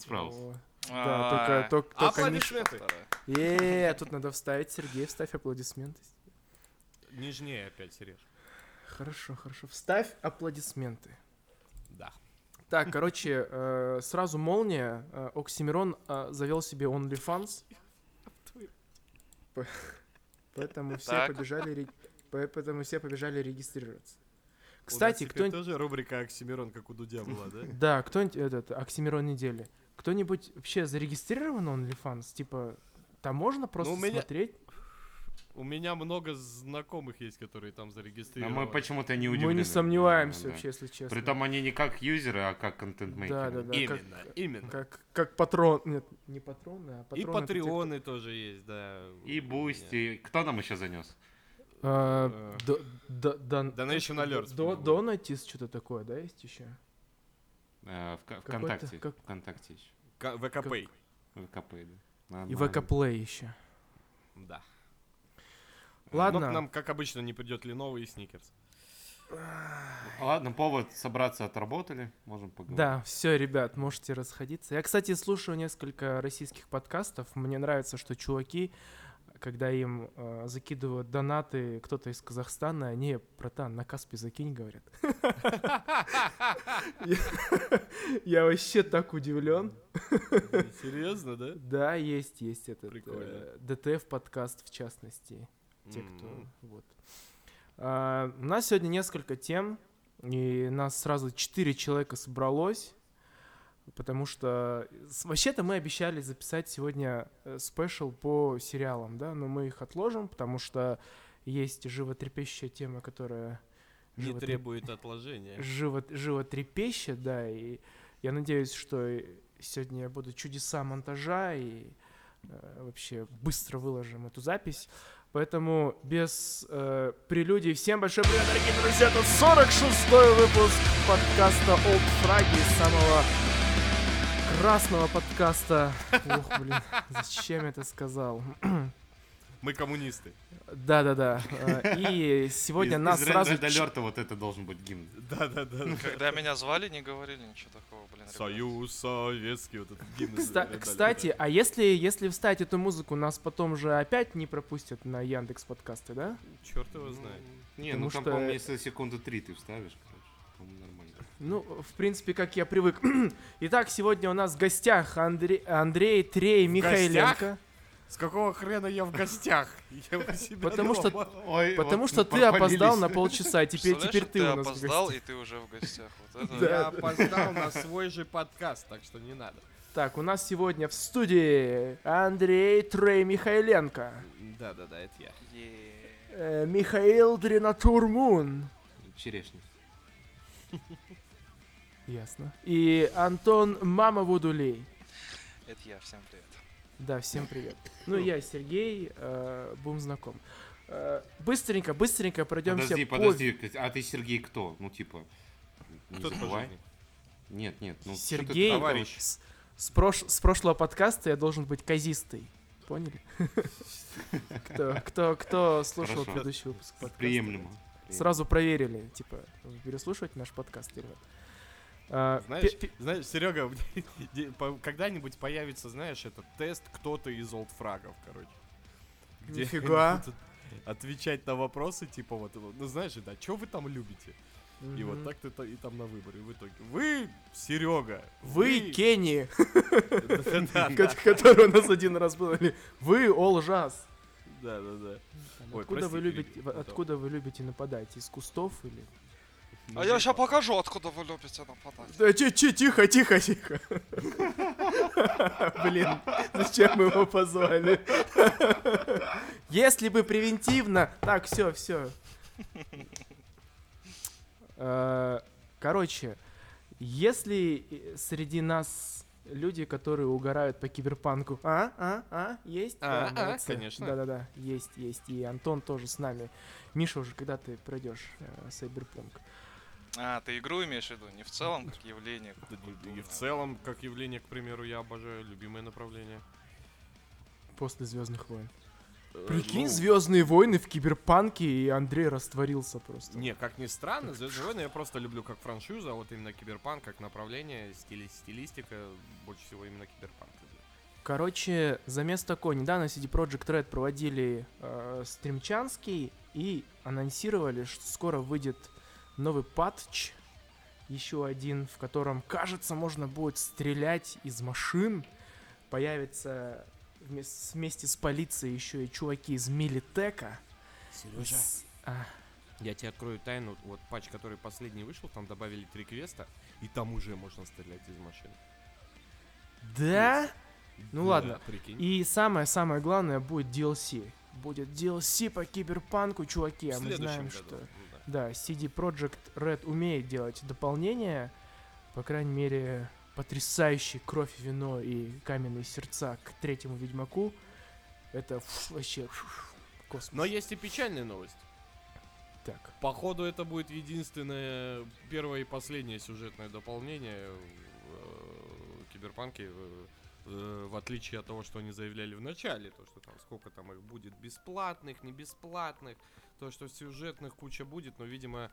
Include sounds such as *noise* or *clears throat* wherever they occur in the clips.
он справился. О, А, Да, только, только, только. Аплодисменты. Е, тут надо вставить, Сергей, вставь аплодисменты. Нежнее опять, Сереж. Хорошо, хорошо. Вставь аплодисменты. Да. Так, короче, э, сразу молния. Э, Оксимирон э, завел себе OnlyFans. Поэтому все побежали, поэтому все побежали регистрироваться. Кстати, кто тоже рубрика Оксимирон, как у Дудя была, да? Да, кто-нибудь этот Оксимирон недели. Кто-нибудь вообще зарегистрирован на OnlyFans? Типа, там можно просто Ну, у меня- смотреть? У меня много знакомых есть, которые там А зарегистрированы. мы почему-то не Мы удивлены. не сомневаемся Да. вообще, если честно. Притом они не как юзеры, а как контент-мейкеры. Да, да, да. Именно, как- именно. Как, как патрон. Нет, не патроны, а И патроны. это те, кто- патреоны тоже есть, да. И Бусти. Кто нам еще занес? А, Э, Donation Alerts. Донатис, что-то такое, да, есть еще? Э, в Какой-то- ВКонтакте. как- ВКонтакте еще. К- ВКП. ВКП, да. И Нормально. ВК Play еще. Да. Ладно. Но к нам, как обычно, не придет Lenovo и Сникерс. Ладно, повод собраться отработали. Можем поговорить. Да, все, ребят, можете расходиться. Я, кстати, слушаю несколько российских подкастов. Мне нравится, что чуваки, когда им э, закидывают донаты кто-то из Казахстана, они, братан, на Каспи закинь, говорят. Я- вообще так удивлен. Серьезно, да? Да, есть, есть этот э, DTF подкаст в частности. Те, кто вот. А, у нас сегодня несколько тем, и нас сразу четыре человека собралось, потому что с- вообще-то мы обещали записать сегодня э, special по сериалам, да, но мы их отложим, потому что есть животрепещущая тема, которая Не животреп- требует отложения. живо, животрепещет, да, и я надеюсь, что сегодня будут чудеса монтажа, и э, вообще быстро выложим эту запись. Поэтому без э, прелюдий всем большой привет, дорогие друзья! Это 46-й выпуск подкаста Old Fragi, самого красного подкаста. Ух, блин, зачем я это сказал? Мы коммунисты. Да-да-да. э, И сегодня Из- нас из сразу... Ч- Alert вот это должен быть гимн. Да-да-да. Когда меня звали, не говорили ничего такого, блин. Союз советский, вот этот гимн. Кста-. Кстати, а если, если вставить эту музыку, нас потом же опять не пропустят на Яндекс подкасты, да? Черт его знает. Не, Потому ну там, что- по-моему, если секунды три ты вставишь, короче. Ну, в принципе, как я привык. *clears throat* Итак, сегодня у нас в гостях Андре- Андрей Трей Михайленко. С какого хрена я в гостях? Я у себя Потому что-. *laughs* Ой, Потому вот что ты опоздал на полчаса, теперь, теперь вот ты у нас в опоздал, гостях. и ты уже в гостях. Вот это Да. Я опоздал на свой же подкаст, так что не надо. Так, у нас сегодня в студии Андрей Трей Михайленко. Да-да-да, это я. Э, Михаил Дренатурмун. Черешня. *laughs* Ясно. И Антон Мама Вудулей. Это я, всем привет. Да, всем привет. Ну, я Сергей, э, будем знаком. Э, быстренько, быстренько пройдемся Подожди, по... подожди, а ты Сергей кто? Ну, типа, не Кто забывай. Нет, нет, ну ты Сергей, такой? Товарищ. с, с прош- с прошлого подкаста я должен быть казистой. Поняли? *laughs* Кто, кто, кто слушал Хорошо. предыдущий выпуск подкаста? Приемлемо. Сразу проверили, типа, вы переслушиваете наш подкаст или нет? А, Знаешь, знаешь, Серега, *laughs* когда-нибудь появится, знаешь, этот тест кто-то из олдфрагов, короче. Где Нифига. Отвечать на вопросы, типа вот, ну знаешь, да, что вы там любите? И вот так ты и там на выборе. В итоге, вы, Серега, Вы Кенни, *laughs* Да, ко- который у нас один раз был. Вы Jazz. да, да, да. Вы любите, Ну, откуда вы любите нападать? Из кустов или? А я сейчас покажу, откуда вы любите нападать. Да чи- чи- тихо, тихо, тихо. *laughs* Блин, зачем мы его позвали? Если бы превентивно... Так, все, все. Короче, если э, среди нас люди, которые угорают по киберпанку... А, а, а, есть? А, Да, а, конечно. Да-да-да, есть, есть. И Антон тоже с нами. Миша уже, когда ты пройдешь э, Сайберпанк? А, ты игру имеешь в виду? Не в целом, как явление. И- в целом, как явление, к примеру, я обожаю любимое направление. После Звездных войн. э, Прикинь, ну, Звездные войны в киберпанке, и Андрей растворился просто. Не, как ни странно, Звездные войны я просто люблю как франшизу, а вот именно киберпанк как направление, стили, стилистика, больше всего именно киберпанк. Короче, замес такой. Недавно CD Projekt Red проводили э, стримчанский и анонсировали, что скоро выйдет новый патч, еще один, в котором, кажется, можно будет стрелять из машин. Появится вместе, вместе с полицией еще и чуваки из Милитека. Сережа, С- а, я тебе открою тайну, вот патч, который последний вышел, там добавили три квеста, и там уже можно стрелять из машин. да? Ну Да, ладно. Прикинь. И самое-самое главное будет DLC. Будет DLC по киберпанку, чуваки, а мы знаем, году, что... Да. CD Projekt Red умеет делать дополнения. По крайней мере, потрясающий кровь, вино и каменные сердца к третьему Ведьмаку. Это фу, вообще фу, космос. Но есть и печальная новость. Так. Походу, это будет единственное первое и последнее сюжетное дополнение в э, Киберпанке, э, э, в отличие от того, что они заявляли в начале, то, что там сколько там их будет бесплатных, не бесплатных, то, что сюжетных куча будет, но, видимо,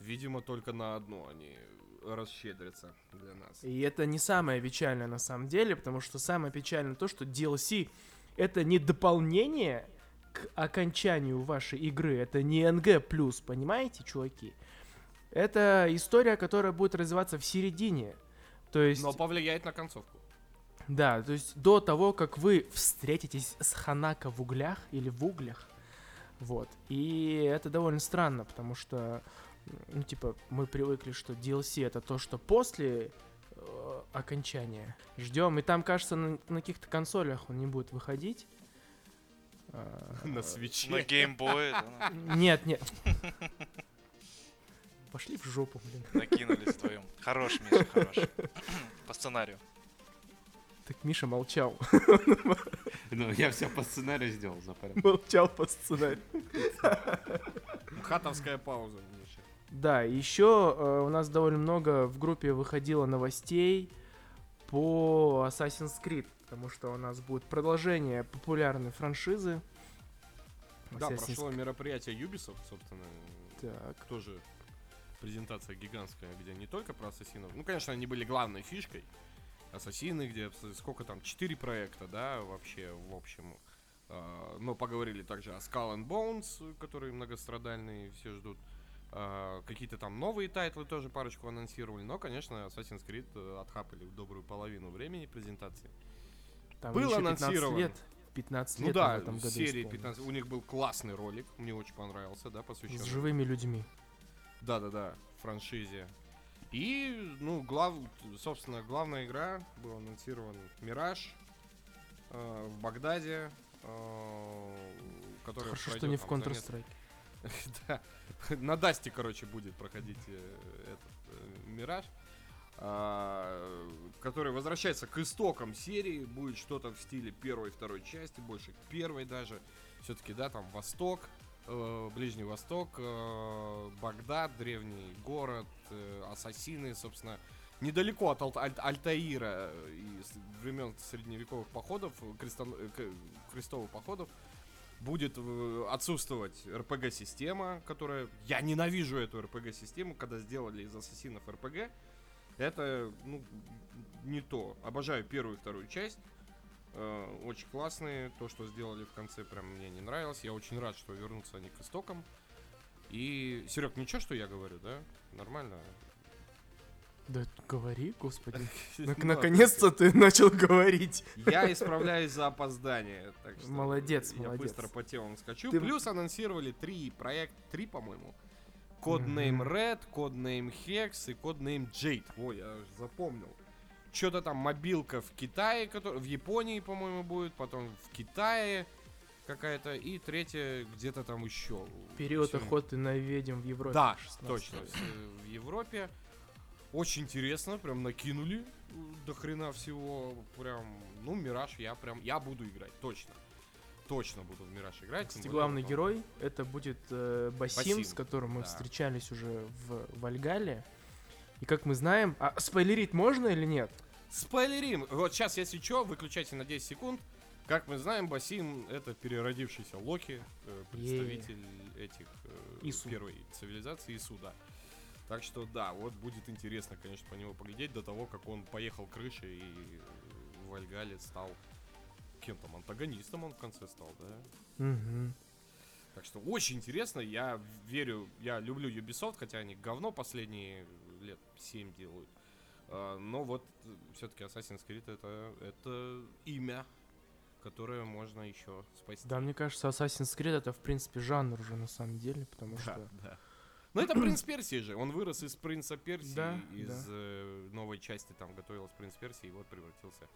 видимо, только на одно они расщедрятся для нас. И это не самое печальное на самом деле, потому что самое печальное то, что DLC это не дополнение к окончанию вашей игры, это не НГ+, понимаете, чуваки? Это история, которая будет развиваться в середине. То есть, Но повлияет на концовку. да, то есть до того, как вы встретитесь с Ханако в углях или в углях, вот. И это довольно странно, потому что, ну, типа, мы привыкли, что DLC это то, что после э, окончания. Ждем. И там, кажется, на, на каких-то консолях он не будет выходить. А, На свече. На геймбое да, *laughs* Нет, нет. *laughs* Пошли в жопу, блин. накинулись вдвоем. Хорош, Миша, хорош. *laughs* По сценарию. Так Миша молчал. Ну, я все по сценарию сделал, за молчал по сценарию. Хатовская пауза, Миша. Да, еще э, у нас довольно много в группе выходило новостей по Assassin's Creed, потому что у нас будет продолжение популярной франшизы. Да, Assassin's прошло мероприятие Ubisoft, собственно, Так. тоже презентация гигантская, где не только про ассасинов. Ну, конечно, они были главной фишкой. Ассасины, где с- сколько там, четыре проекта, да, вообще, в общем. А, Но поговорили также о Skull and Bones, которые многострадальные, все ждут. А, Какие-то там новые тайтлы тоже парочку анонсировали. Но, конечно, Assassin's Creed э, отхапали добрую половину времени презентации. Там Был еще 15 анонсирован. лет. 15 Ну лет да, в этом году серии исполнилось. 15. У них был классный ролик, мне очень понравился, да, С посвященный живыми людьми. Да-да-да, франшизе. И, ну, глав, собственно, главная игра была анонсирован Мираж э, в Багдаде, э, который Хорошо, что не в там Counter-Strike. *laughs* Да, на Дасте, короче, будет проходить э, этот э, Мираж, а, который возвращается к истокам серии, будет что-то в стиле первой и второй части, больше к первой даже. Все-таки, да, там Восток, Ближний Восток, э, Багдад, древний город, э, ассасины, собственно, недалеко от Алт- Аль- Альтаира э, и времен средневековых походов, э, крестовых походов, будет э, отсутствовать РПГ-система, которая... Я ненавижу эту РПГ-систему, когда сделали из ассасинов РПГ. Это, ну, не то. Обожаю первую и вторую часть. Э, очень классные. То, что сделали в конце, прям мне не нравилось. Я очень рад, что вернутся они к истокам. И, Серег, ничего, что я говорю, да? Нормально? Да говори, господи. *laughs* Ну, Нак- Наконец-то ты начал говорить. Я исправляюсь за опоздание. Так что Молодец, я молодец. быстро по темам скачу. Ты- Плюс анонсировали три проекта, три, по-моему. Codename Red, Codename Hex и Codename Jade. Ой, я запомнил. Что-то там мобилка в Китае, который, в Японии, по-моему, будет, потом в Китае какая-то, и третья где-то там еще. Период Всё. охоты на ведьм в Европе. Да, 16. точно. э, В Европе. Очень интересно, прям накинули э, до хрена всего. Прям, ну, Мираж я прям, я буду играть, точно. Точно буду в Мираж играть. Кстати, главный вот он- герой это будет э, Басим, Басим, с которым мы да. встречались уже в Вальгале. И как мы знаем, а спойлерить можно или нет? Спойлерим. Вот сейчас, если что, выключайте на 10 секунд. Как мы знаем, Басим это переродившийся Локи, э, представитель этих э, Ису. первой цивилизации Ису, да. Так что да, вот будет интересно, конечно, по него поглядеть до того, как он поехал крышей и э, в Вальгале стал кем там, антагонистом он в конце стал, да? Мгм. Так что очень интересно, я верю, я люблю Ubisoft, хотя они говно последние лет 7 делают. Но вот все-таки Assassin's Creed это, это имя, которое можно еще спасти. Да, мне кажется, Assassin's Creed это, в принципе, жанр уже на самом деле, потому Да, что... да. Ну это принц Персии же, он вырос из принца Персии, Да, из да. э, новой части там готовилась принц Персии, и вот превратился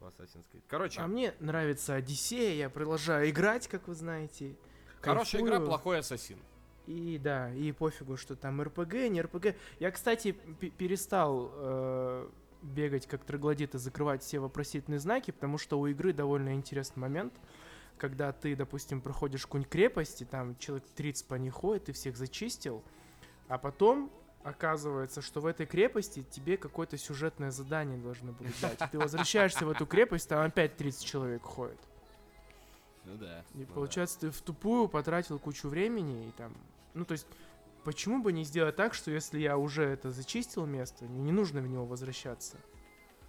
в Assassin's Creed. Короче, А мне нравится Одиссея, я продолжаю играть, как вы знаете. хорошая игра, кайфую. плохой ассасин. И да, и пофигу, что там РПГ, не РПГ. Я, кстати, перестал э, бегать как троглодит и закрывать все вопросительные знаки, потому что у игры довольно интересный момент, когда ты, допустим, проходишь какую-нибудь там человек 30 по ней ходит, ты всех зачистил, а потом оказывается, что в этой крепости тебе какое-то сюжетное задание должны будут дать. Ты возвращаешься в эту крепость, там опять 30 человек ходит. Ну да. И получается, ты в тупую потратил кучу времени и там. Ну, то есть, почему бы не сделать так, что если я уже это зачистил место, мне не нужно в него возвращаться?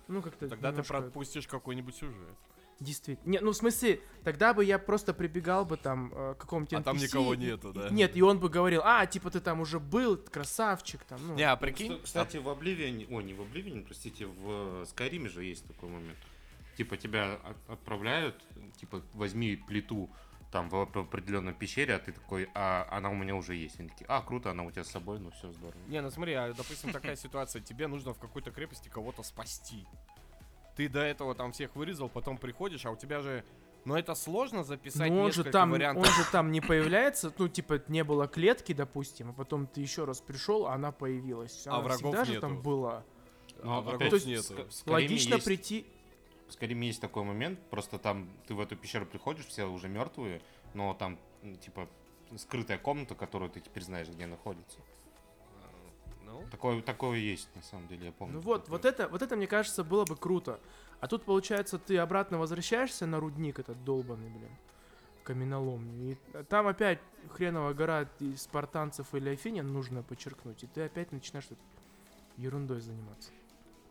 Ну, как-то. Тогда ты немножко- пропустишь какой-нибудь сюжет. Действительно. Не, ну, в смысле, тогда бы я просто прибегал бы там э, к какому-нибудь А там NPC, никого нету, да? Нет, и он бы говорил, а, типа ты там уже был, красавчик, там, ну. Не, а прикинь, Кста- Кстати, в Обливиане, о, не в Обливиане, простите, в Скайриме же есть такой момент. Типа тебя от- отправляют, типа возьми плиту там в оп- определенной пещере, а ты такой, а она у меня уже есть. Они такие, а, круто, она у тебя с собой, ну все здорово. Не, ну смотри, а, допустим, такая ситуация, тебе нужно в какой-то крепости кого-то спасти. Ты до этого там всех вырезал, потом приходишь, а у тебя же... Ну это сложно записать Ну, он же несколько там, вариантов. он же там не появляется, ну, типа, не было клетки, допустим, а потом ты еще раз пришел, а она появилась. А Она врагов всегда же нету. там была. А врагов опять, То есть нету. Логично есть- прийти. Скайриме есть такой момент, просто там ты в эту пещеру приходишь, все уже мертвые, но там, типа, скрытая комната, которую ты теперь знаешь, где находится. Ну, Такое, такое есть, на самом деле, я помню. Ну вот, такое. вот это, вот это, мне кажется, было бы круто. А тут, получается, ты обратно возвращаешься на рудник этот долбанный, блин, каменоломню. И там опять хреновая гора из спартанцев или афинян нужно подчеркнуть. И ты опять начинаешь тут ерундой заниматься.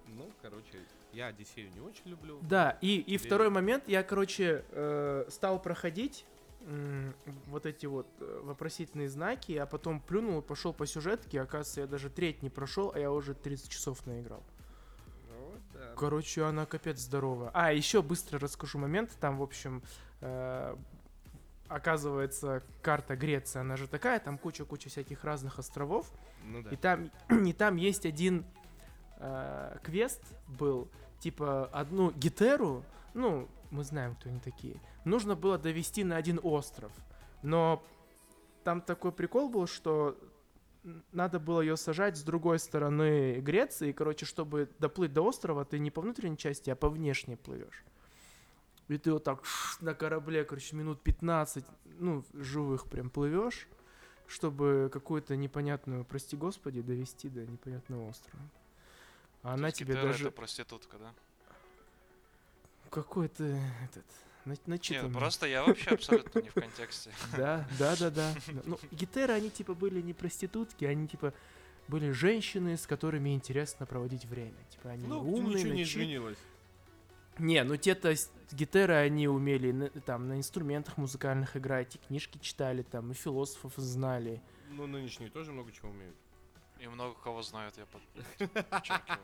Ну, короче, я Одиссею не очень люблю. Да, и, и второй момент, я, короче, э, стал проходить м, вот эти вот э, вопросительные знаки, а потом плюнул и пошел по сюжетке, оказывается, я даже треть не прошел, а я уже 30 часов наиграл. Ну, да. Короче, она капец здоровая. А, еще быстро расскажу момент. Там, в общем, э, оказывается, карта Греции, она же такая, там куча-куча всяких разных островов. Ну да. И там, *clears throat* и там есть один э, квест был, типа одну гитеру, ну, мы знаем, кто они такие, нужно было довести на один остров. Но там такой прикол был, что надо было ее сажать с другой стороны Греции. И, короче, чтобы доплыть до острова, ты не по внутренней части, а по внешней плывешь. И ты вот так на корабле, короче, минут 15, ну, живых прям плывешь чтобы какую-то непонятную, прости господи, довести до непонятного острова. А То она тебе даже это проститутка, да? какой-то этот на- Нет, начитанный. просто я вообще абсолютно не в контексте. *laughs* Да, да, да, да. Ну, гитеры, они типа были не проститутки, они типа были женщины, с которыми интересно проводить время. Типа они Ну, умные, ничего не изменилось. Не, ну те-то гитеры, они умели на- там на инструментах музыкальных играть, и книжки читали там, и философов знали. Ну, нынешние тоже много чего умеют. И много кого знают, я под- *laughs* подчеркиваю,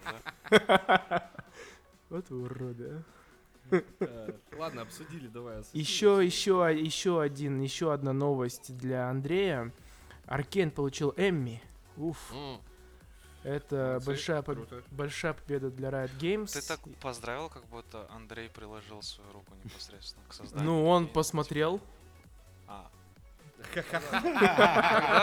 да? *laughs* Вот уроды, а. Э, Ладно, обсудили, давай. Еще, еще, еще один, еще одна новость для Андрея. Аркен получил Эмми. Уф, это Молодцы, большая, поб- большая победа для Riot Games. Ты так поздравил, как будто Андрей приложил свою руку непосредственно к созданию. Ну, он посмотрел. А.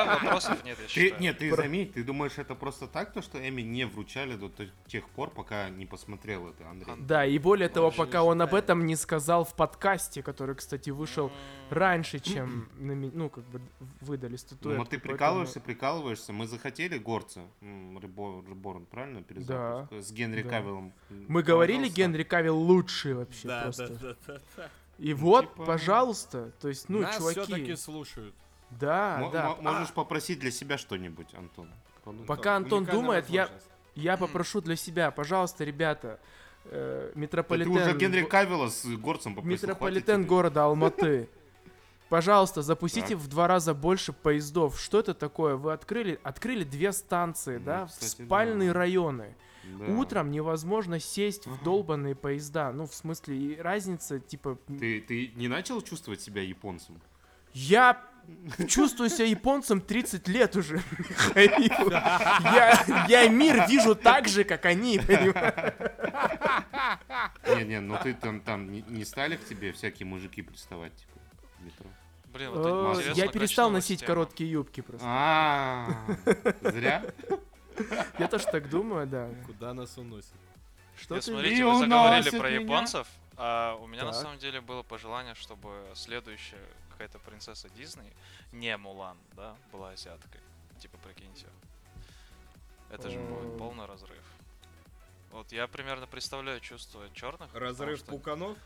Вопросов нет, я Ты, считаю. нет, ты заметь, ты думаешь, это просто так, то, что Эми не вручали до т- тех пор, пока не посмотрел это, Андрей? Ан- Да, и более того, Вообще пока он об этом не сказал в подкасте, который, кстати, вышел раньше, чем, нами- ну, как бы выдали Ну, статуэтку. вот ты поэтому- прикалываешься, прикалываешься. Мы захотели горца, м, Rebo- Reborn, правильно? Перезапуск? С Генри да. Кавиллом. Мы говорили. Генри Кавилл лучший вообще Да, просто. да, да, да, да. И вот, типа- пожалуйста, то есть, ну, Нас чуваки, все-таки слушают. да, Мо- да. мо- Можешь попросить для себя что-нибудь, Антон. Подумай. Пока Антон думает, я-. Я попрошу для себя, пожалуйста, ребята, э, Да метрополитен... Ты уже Генри Кавилла с горцем попросил. Метрополитен города Алматы. *laughs* Пожалуйста, запустите Так. в два раза больше поездов. Что это такое? Вы открыли, открыли две станции, Ну, да, в кстати, спальные да. районы. Да. Утром невозможно сесть в долбанные поезда. Ну, в смысле, разница, типа, Ты, ты не начал чувствовать себя японцем? я чувствую себя японцем 30 лет уже. Михаил. *laughs* Я, я мир вижу так же, как они, понимаешь? Не, не, ну ты там, там не, стали к тебе всякие мужики приставать, типа, в метро? Блин, вот Э, Я перестал носить короткие юбки просто. А, зря? Я тоже так думаю, да. Куда нас уносит? Что Я ты смотрите, вы заговорили про меня. японцев, а у меня на Так. самом деле было пожелание, чтобы следующая какая-то принцесса Дисней, не Мулан, да, была азиаткой. Типа, прикиньте. Это же будет полный разрыв. Вот я примерно представляю чувство черных. Разрыв пуканов?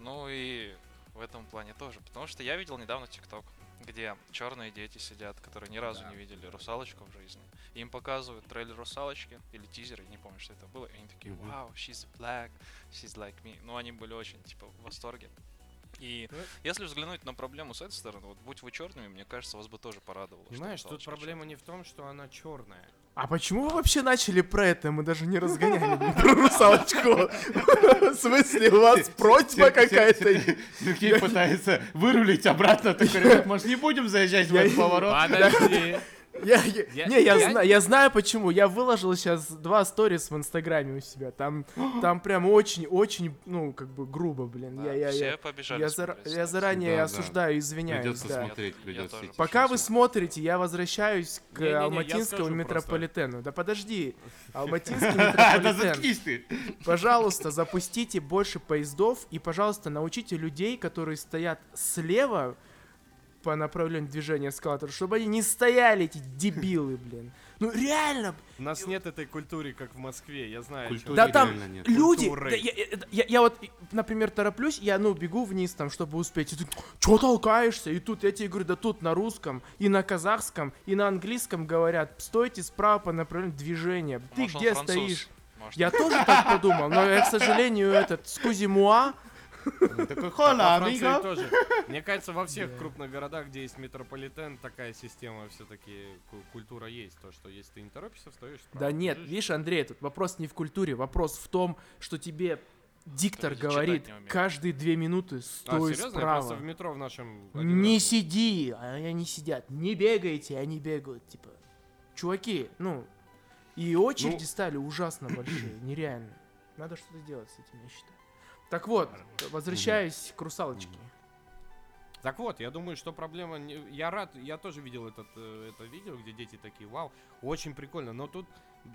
Ну и в этом плане тоже. Потому что я видел недавно ТикТок, где черные дети сидят, которые ни разу Да. не видели русалочку в жизни. И им показывают трейлер русалочки или тизер, я не помню, что это было. И они такие, вау, she's black, she's like me. Ну, они были очень, типа, в восторге. И Ну, если взглянуть на проблему с этой стороны, вот будь вы черными, мне кажется, вас бы тоже порадовало. Понимаешь, тут проблема не в том, что она черная. А почему вы вообще начали про это? Мы даже не разгоняли про русалочку. В смысле, у вас просьба какая-то? Сергей пытается вырулить обратно, такой, ребят, может не будем заезжать в этот поворот? Подожди. Я, я- Я- не, я, я- зна- я знаю почему. Я выложил сейчас два сторис в Инстаграме у себя. Там, *gasps* там прям очень-очень, ну, как бы грубо, блин. Да, я, я, все я, побежали я, смотреть, я заранее Да, да. осуждаю и извиняюсь. Придется да. смотреть, Я придется тоже. идти Пока вы смотрите, я возвращаюсь к Не-не-не, я Алматинскому скажу просто. метрополитену. Да подожди, *laughs* Алматинский Да метрополитен. Пожалуйста, запустите больше поездов и, пожалуйста, научите людей, которые стоят слева по направлению движения эскалатора, чтобы они не стояли, эти дебилы, блин. Ну реально, У нас нет этой культуры, как в Москве, я знаю. Культуры да там нет. люди, да я, я- я- я вот, например, тороплюсь, я, ну, бегу вниз там, чтобы успеть, и ты, чё толкаешься? И тут я тебе говорю, да тут на русском, и на казахском, и на английском говорят, стойте справа по направлению движения. Ты Может, где француз? стоишь? Может, Я тоже так подумал, но я, к сожалению, этот, скузимуа, Такой, А хола, амиго. Мне кажется, во всех крупных городах, где есть метрополитен, такая система все-таки культура есть. То, что если ты не торопишься, встаешь. Да нет, видишь, Андрей, тут вопрос не в культуре, вопрос в том, что тебе диктор говорит каждые две минуты А, стой? Я просто справа. в метро в нашем... Не раз сиди, а они сидят. Не бегайте, они бегают, типа. Чуваки, ну, и очереди Ну. стали ужасно большие, нереально. Надо что-то делать с этим, я считаю. Так вот, возвращаясь к русалочке. Так вот, я думаю, что проблема... не- Я рад, я тоже видел этот, э, это видео, где дети такие, вау, очень прикольно. Но тут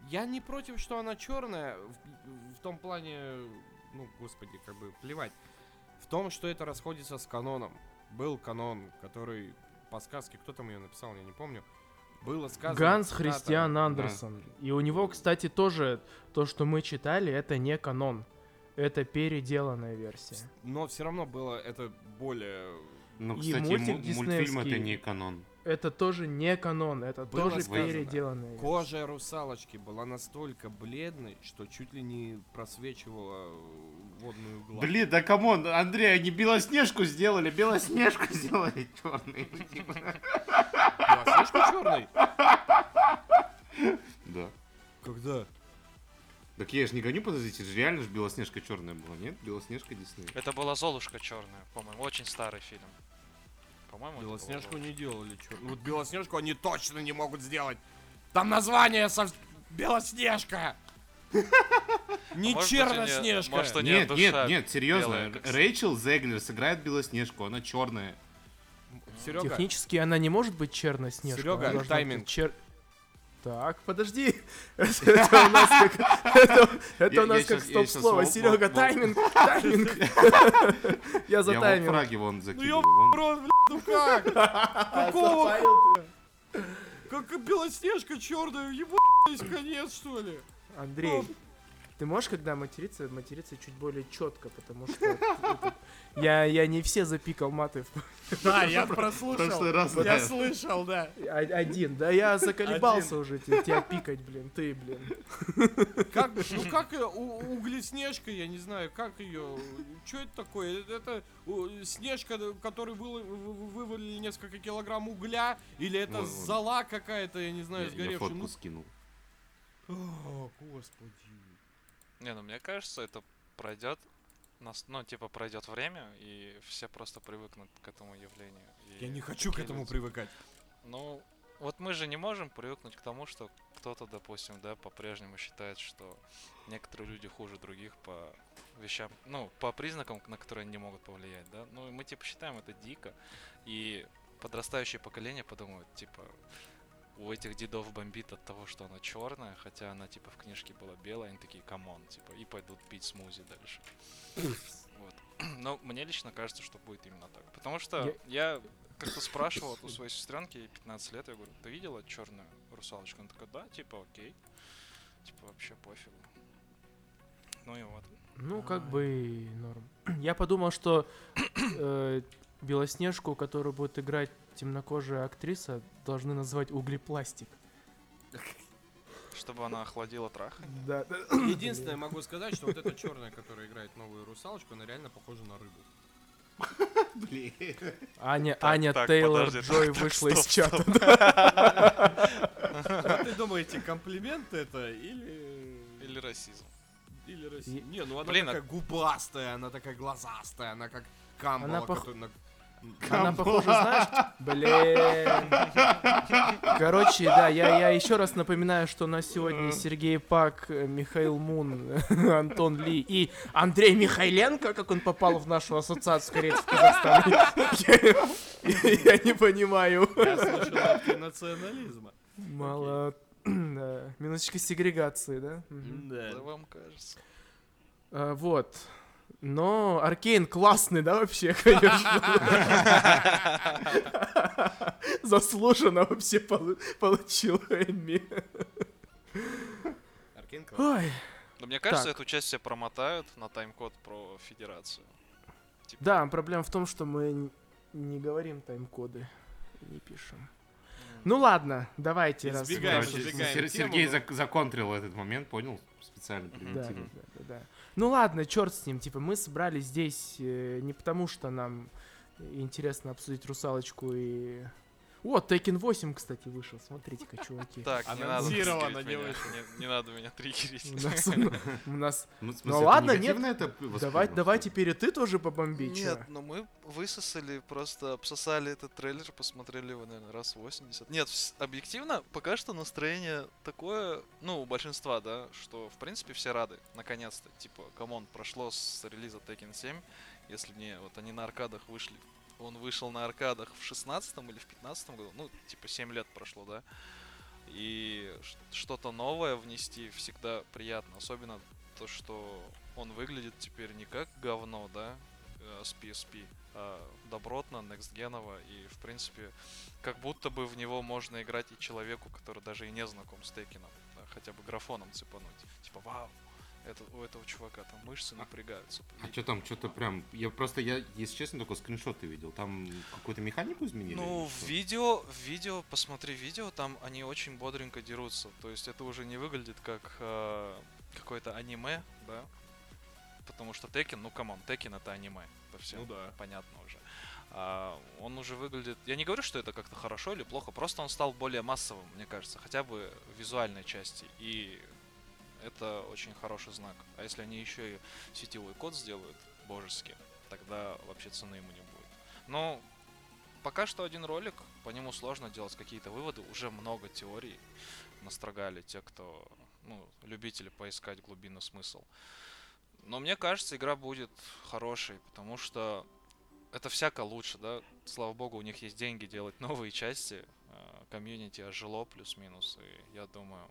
я не против, что она черная, в, в том плане, ну, господи, как бы плевать. В том, что это расходится с каноном. Был канон, который по сказке, кто там ее написал, я не помню. Было сказано... Ганс Христиан Андерсон. И у него, кстати, тоже то, что мы читали, это не канон. Это переделанная версия. Но все равно было это более... Ну, И кстати, мультик му- мультфильм это не канон. Это тоже не канон, это Было тоже сказано. переделанная версия. Кожа русалочки была настолько бледной, что чуть ли не просвечивала водную гладь. Блин, да come on, Андрей, они Белоснежку сделали, Белоснежку *laughs* сделали черный. Белоснежка черный? *laughs* Да. Когда? Так я же не гоню, подождите, же реально же Белоснежка черная была, нет? Белоснежка Дисней. Это была Золушка черная, по-моему, очень старый фильм. По-моему, Белоснежку не делали черную. Вот Белоснежку они точно не могут сделать. Там название со... Белоснежка! *laughs* Не не- Черноснежка! может, Нет, нет, нет, серьезно. белая, Рэйчел Зеглер сыграет Белоснежку, она черная. Серега, Технически она не может быть черноснежкой. Серега, быть тайминг. чер- Так, подожди. *laughs* Это у нас как, это, это Я- у нас я как я стоп-слово. Серега, тайминг, *laughs* тайминг. Я Я за тайминг. фраги вон ну ёб вон. рот, блядь, ну как? *laughs* Какого? Как Белоснежка черная, ебать, конец что ли? Андрей, Ты можешь, когда материться, материться чуть более четко, потому что я, я не все запикал маты. в- *laughs* Да, я прошлый прослушал. раз, Я да. слышал, да. Один, да я заколебался уже те- тебя пикать, блин, ты, блин. *laughs* Как, ну как у, углеснежка, я не знаю, как ее, что это такое? Это, снежка, который вы, вывалили несколько килограмм угля, или это вон. зола какая-то, я не знаю, Я- Я сгоревшая? фотку Ну, скинул. о, господи. Не, ну мне кажется, это пройдет, нас, ну, типа, пройдет время, и все просто привыкнут к этому явлению. и Я не хочу к этому люди- привыкать. Ну, вот мы же не можем привыкнуть к тому, что кто-то, допустим, да, по-прежнему считает, что некоторые люди хуже других по вещам, ну, по признакам, на которые они не могут повлиять, да. Ну, и мы, типа, считаем это дико, и подрастающее поколение подумает, типа, у этих дедов бомбит от того, что она черная, хотя она, типа, в книжке была белая, они такие, come on, типа, и пойдут пить смузи дальше. *coughs* Вот. *clears throat* Но мне лично кажется, что будет именно так. Потому что я как-то спрашивал вот *coughs* у своей сестренки, ей 15 лет, я говорю, ты видела черную русалочку? Она такая, да, типа, окей. Типа, вообще пофигу. Ну и вот. Ну, как бы и норм. *clears throat* Я подумал, что э, Белоснежку, которую будет играть темнокожая актриса, должны назвать углепластик. Чтобы она охладила трах. Да. Единственное, могу сказать, что вот эта черная, которая играет новую русалочку, она реально похожа на рыбу. *laughs* Блин. Аня, Так, Аня так, Тейлор подожди, Джой так, так, вышла из стоп, чата. стоп. Как ты думаете, комплимент это или... Или расизм. Или Россия? Не, ну она Блин, а- такая губастая, она такая глазастая, она как камбала, Она пох- который на- Она похожа, знаешь? Блин. Короче, да, я, я еще раз напоминаю, что у нас сегодня Сергей Пак, э, Михаил Мун, *laughs* Антон Ли и Андрей Михайленко, как он попал в нашу ассоциацию корейцев в Казахстане. *laughs* Я, я не понимаю. Я слышал национализма. Мало. *clears throat* Да. Минуточка сегрегации. Да Да. вам кажется. А, Вот. Но Аркейн классный, да, вообще, *laughs* конечно. Заслуженно вообще полу- получил Эмми. Аркейн. Ой. Но мне кажется, Так. эту часть все промотают на тайм-код про федерацию. Типа, Да, проблема в том, что мы не говорим тайм-коды. Не пишем. Ну ладно, давайте раз. Избегаем, раз- Короче, избегаем Сер- тему, Сергей зак- законтрил этот момент, понял? Специально, Да, да, да, да. Ну ладно, черт с ним. Типа мы собрались здесь э, не потому, что нам интересно обсудить русалочку и. О, Tekken 8, кстати, вышел. Смотрите-ка, чуваки. Так, не надо Анонсировано, не меня, вышло. не, не надо меня триггерить. У нас, *laughs* у нас Ну, в смысле, Ну ладно, нет. негативно это Давай, воспринял, давай что ли? теперь и ты тоже побомби? Нет, но мы высосали, просто обсосали этот трейлер, посмотрели его, наверное, раз 80. Нет, вс- объективно, пока что настроение такое, ну, у большинства, да, что, в принципе, все рады, наконец-то. Типа, come on, прошло с релиза Tekken 7, если мне, вот они на аркадах вышли, он вышел на аркадах в 16 или в 15 году, ну, типа, 7 лет прошло, да. И что-то новое внести всегда приятно, особенно то, что он выглядит теперь не как говно, да, э, с PSP, а добротно, некстгеново, и, в принципе, как будто бы в него можно играть и человеку, который даже и не знаком с Текином, да, хотя бы графоном цепануть. Типа, вау, это, у этого чувака там мышцы напрягаются. А что там, что-то прям... Я просто, я, если честно, только скриншоты видел. Там какую-то механику изменили? Ну, в видео, в видео, посмотри видео, там они очень бодренько дерутся. То есть это уже не выглядит как э, какое-то аниме, да? Потому что Tekken, ну come on, Tekken это аниме. Это все Ну да. понятно уже. А, он уже выглядит... Я не говорю, что это как-то хорошо или плохо, просто он стал более массовым, мне кажется, хотя бы в визуальной части. И это очень хороший знак. А если они еще и сетевой код сделают божеский, тогда вообще цены ему не будет. Но пока что один ролик, по нему сложно делать какие-то выводы. Уже много теорий настрогали те, кто, ну, любители поискать глубинный смысл. Но мне кажется, игра будет хорошей, потому что это всяко лучше, да. Слава богу, у них есть деньги делать *laughs* новые части. э, Комьюнити ожило плюс-минус, и я думаю,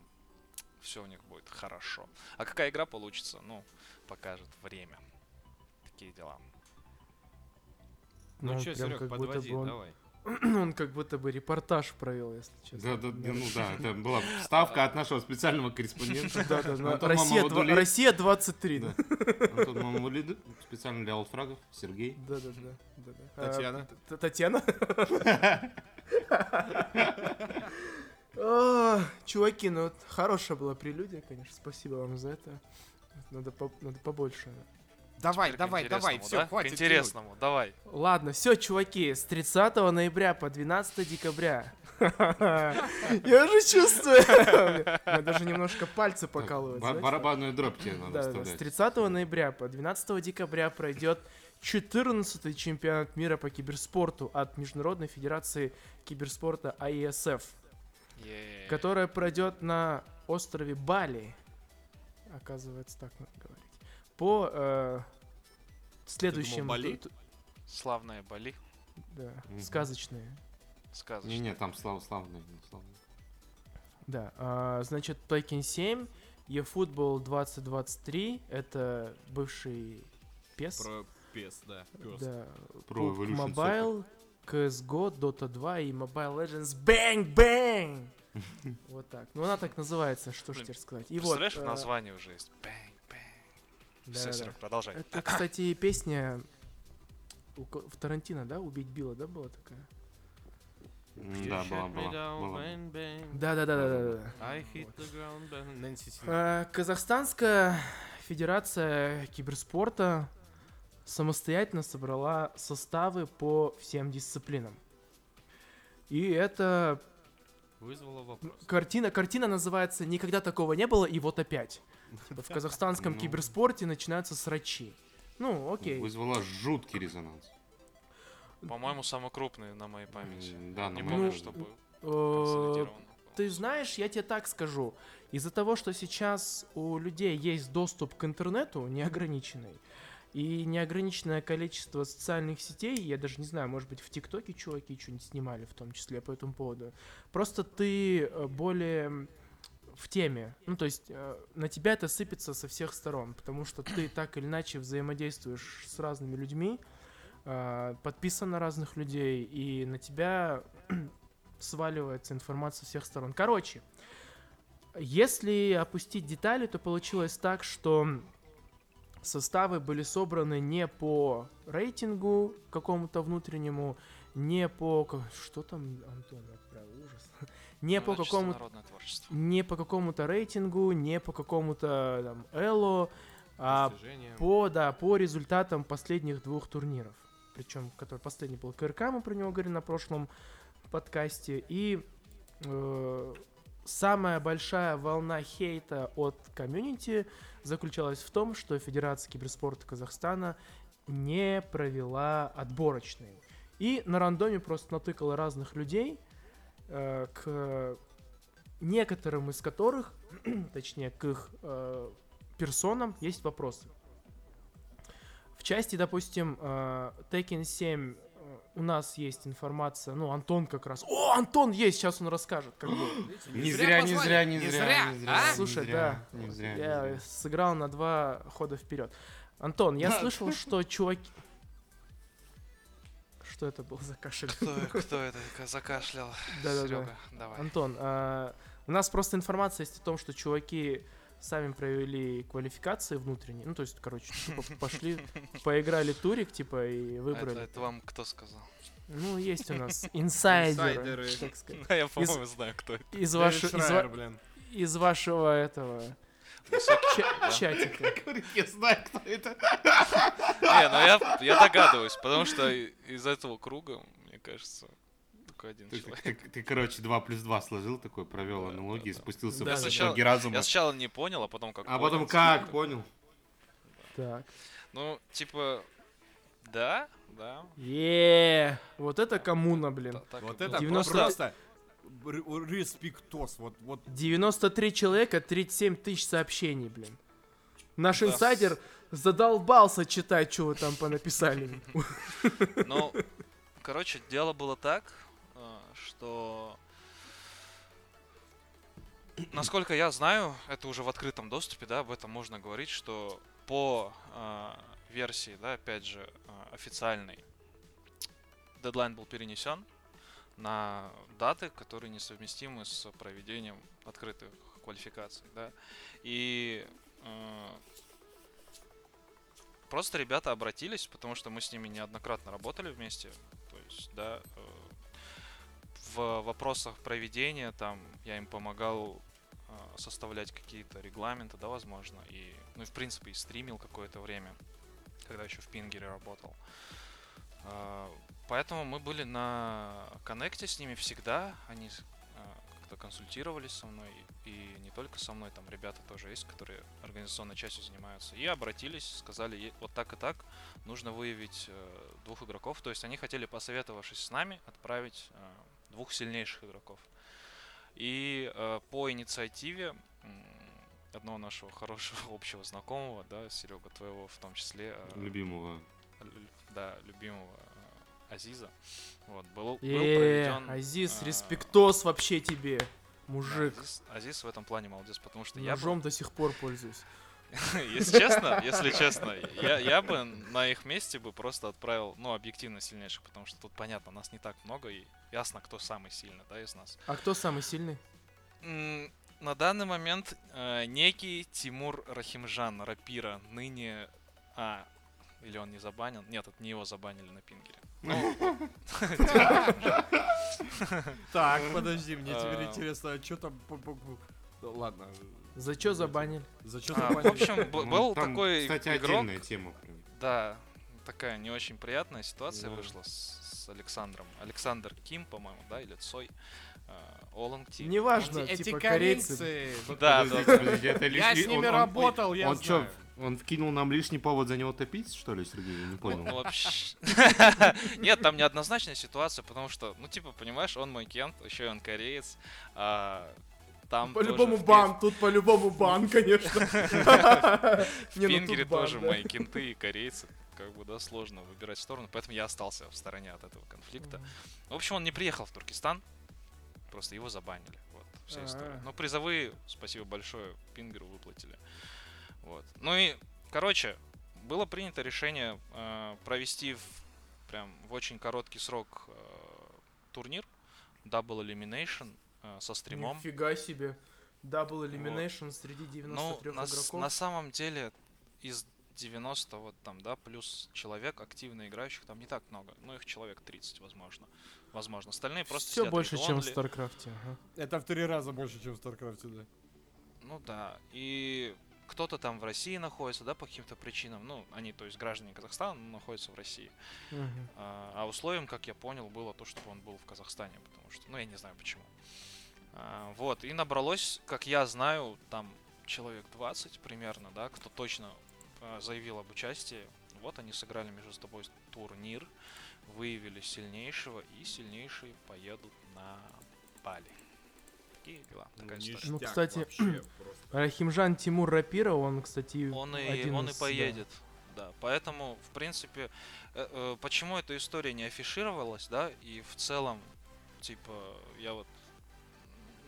все у них будет хорошо. А какая игра получится, ну, покажет время. Такие дела. Ну, он что, Серег, как будто подводи, бы он- давай. *clears throat* он как будто бы репортаж провел, если честно. Да, да, да, ну да, это была вставка от нашего специального корреспондента. *laughs* Да, да, Антон Россия, Мамадулиев. Россия 23, да. *laughs* Антон Мамулиды, специально для Олдфрагов, Сергей. Да, да, да, да, да. А, Татьяна. Т- Татьяна? *laughs* А, Чуваки, ну вот хорошая была прелюдия, конечно. Спасибо вам за это. Надо, по- надо побольше. Давай, Теперь давай, давай, все, да? хватит. К интересному, давай. Ладно, все, чуваки, с 30 ноября по 12 декабря. *laughs* Я уже чувствую. Меня даже немножко пальцы покалывают. Барабанную дробь тебе надо да, с вставлять. 30 ноября по 12 декабря пройдет 14 чемпионат мира по киберспорту от Международной Федерации киберспорта IESF, Е. которая пройдет на острове Бали. Оказывается, так надо говорить. По э, следующим... Бали? ту- ту- Славная Бали. Да, Мгм. сказочные. Сказочно. Не-не, там слав, славный. славный. Да, а, значит, Tekken 7, eFootball 2023, это бывший PES. Про пес, да. пёс. Да, Pro PUBG Evolution Mobile, CSGO, Dota 2 и Mobile Legends Bang Bang! *laughs* Вот так. Ну, она так называется, что ж теперь сказать. И вот, э, названии уже есть. Bang, bang. Все, да-да-да. Серег, продолжай. Это, кстати, песня у в Тарантино, да? Убить Билла, да, была такая? Да, была, была. I hit the ground, bang. Нэнси Син- Э, Казахстанская Федерация киберспорта самостоятельно собрала составы по всем дисциплинам. И это Вызвало вопрос. картина, картина называется «Никогда такого не было, и вот опять». Типа в казахстанском Ну. киберспорте начинаются срачи. Ну, окей. Вызвала жуткий резонанс. По-моему, самый крупный на моей памяти. Да, Не помню, что был Э, консолидирован. Ты знаешь, я тебе так скажу. Из-за того, что сейчас у людей есть доступ к интернету неограниченный, и неограниченное количество социальных сетей, я даже не знаю, может быть, в ТикТоке чуваки что-нибудь снимали в том числе по этому поводу. Просто ты э, более в теме. Ну, то есть э, на тебя это сыпется со всех сторон, потому что ты *clears throat* так или иначе взаимодействуешь с разными людьми, э, подписан на разных людей, и на тебя *clears throat* сваливается информация со всех сторон. Короче, если опустить детали, то получилось так, что составы были собраны не по рейтингу какому-то внутреннему, не по... Что там Антон отправил? Ужас. *laughs* Не по Ну, чисто какому-то не по какому-то рейтингу, не по какому-то там эло, а по, да, по результатам последних двух турниров. Причем, который последний был КРК, мы про него говорили на прошлом подкасте. И э, самая большая волна хейта от комьюнити заключалась в том, что Федерация киберспорта Казахстана не провела отборочные. И на рандоме просто натыкала разных людей, э, к некоторым из которых, *clears throat* точнее, к их э, персонам есть вопросы. В части, допустим, э, Tekken 7 э, у нас есть информация, ну, Антон как раз. О, Антон есть, сейчас он расскажет, как было. *gasps* Не зря, не зря, не Не зря, зря, не зря. а? не Слушай, зря, да, Не зря. не я зря. сыграл на два хода вперед. Антон, я Да. слышал, *laughs* что чуваки... Что это был за кашель? Кто, кто *laughs* это закашлял? Да-да-да. Серега, давай. Антон, а, у нас просто информация есть о том, что чуваки сами провели квалификации внутренние. Ну, то есть, короче, типа, пошли, поиграли турик, типа, и Это, выбрали. это вам кто сказал? Ну, есть у нас инсайдеры, Инсайдеры. так сказать. Да, я, по-моему, знаю, кто это. Из, ваш- из ва- Шрайер, блин. из вашего этого Высокий да? чатика. Я знаю, кто это. Не, ну я, я догадываюсь, потому что из этого круга, мне кажется, только один Ты, человек. ты- ты, короче, 2 плюс 2 сложил такой, провел Да, аналогии, да, да. спустился Да, в итоги разума. Я сначала не понял, а потом как А понял, потом типа, как, понял? Так. Ну, типа, да, да. Е, вот это коммуна, блин. так Вот это 90 просто респектос. Вот, вот 93 человека, 37 тысяч сообщений, блин. Наш Да. инсайдер задолбался читать, что вы там понаписали. Ну, короче, дело было так, что... Насколько я знаю, это уже в открытом доступе, да, об этом можно говорить, что по э, версии, да, опять же, э, официальной, дедлайн был перенесен. на даты, которые несовместимы с проведением открытых квалификаций, да. И э, просто ребята обратились, потому что мы с ними неоднократно работали вместе, то есть, да, э, в вопросах проведения там я им помогал э, составлять какие-то регламенты, да, возможно, и, ну и в принципе и стримил какое-то время, когда еще в Пингере работал. Э, Поэтому мы были на коннекте с ними всегда. Они э, как-то консультировались со мной. И не только со мной, там ребята тоже есть, которые организационной частью занимаются. И обратились, сказали, «Е- вот так и так, нужно выявить э, двух игроков. То есть они хотели, посоветовавшись с нами, отправить двух сильнейших игроков. И э, по инициативе одного нашего хорошего *laughs* общего знакомого, да, Серега, твоего в том числе, э, Любимого. лю- да, любимого э, Азиза. Вот, был, был Э, проведен... Азиз, э, респектос вообще тебе, да, мужик. Азиз, Азиз в этом плане молодец, потому что я бы, Ножом до сих пор пользуюсь. *laughs* если честно, если честно, я, я бы на их месте бы просто отправил, ну, объективно сильнейших, потому что тут понятно, нас не так много, и ясно, кто самый сильный, да, из нас. А кто самый сильный? М, На данный момент э, некий Тимур Рахимжан, рапира, ныне... А, или он не забанен? Нет, это не его забанили на пингере. Ну, *laughs* Так, подожди, мне теперь А. интересно, а что там... Ладно. За чё забанили? За что а, в общем, Ну, был там, такой Кстати, игрок, отдельная тема. прям. Да, такая не очень приятная ситуация Да. вышла с, с Александром. Александр Ким, по-моему, да, или Цой. Оланг Ти. Неважно, Эти типа корейцы. Да, да. Я с ними работал, я Он что, знаю. он вкинул нам лишний повод за него топить, что ли, Сергей? Я не Ну, понял. ну, вообще... *laughs* Нет, там неоднозначная ситуация, потому что, ну, типа, понимаешь, он мой кент, еще и он кореец. Там По-любому тоже бан, тут по-любому бан, конечно. *laughs* В ну Пингере бан, тоже мои кенты и корейцы. Как бы, да, сложно выбирать сторону, поэтому я остался в стороне от этого конфликта. В общем, он не приехал в Туркестан, просто его забанили. Вот, вся история. А. Но призовые, спасибо большое, Пингеру выплатили. Вот. Ну и, короче, было принято решение э, провести в, прям в очень короткий срок э, турнир Double Elimination со стримом. Нифига себе. Double Elimination среди 93 Ну, на, игроков. на самом деле, из 90 вот там, да, плюс человек активно играющих, там не так много. Ну, их человек 30, возможно. Возможно. Остальные просто Все больше, чем в. Старкрафте. ага. Это в три раза больше, чем в Старкрафте, да. Ну да. И кто-то там в России находится, да, по каким-то причинам. Ну, они, то есть, граждане Казахстана, но находятся в России. Мгм. А, а условием, как я понял, было то, чтобы он был в Казахстане, потому что, ну, я не знаю почему. А, вот, и набралось, как я знаю, там человек 20 примерно, да, кто точно а, заявил об участии. Вот они сыграли между собой турнир, выявили сильнейшего, и сильнейшие поедут на Бали. Такие дела, такая история. Ну, кстати, вообще просто. *clears throat* Рахимжан Тимур Рапира, он, кстати, Он и, один он и из, да. поедет. Да. поэтому, в принципе, э, э, почему эта история не афишировалась, да, и в целом, типа, я вот,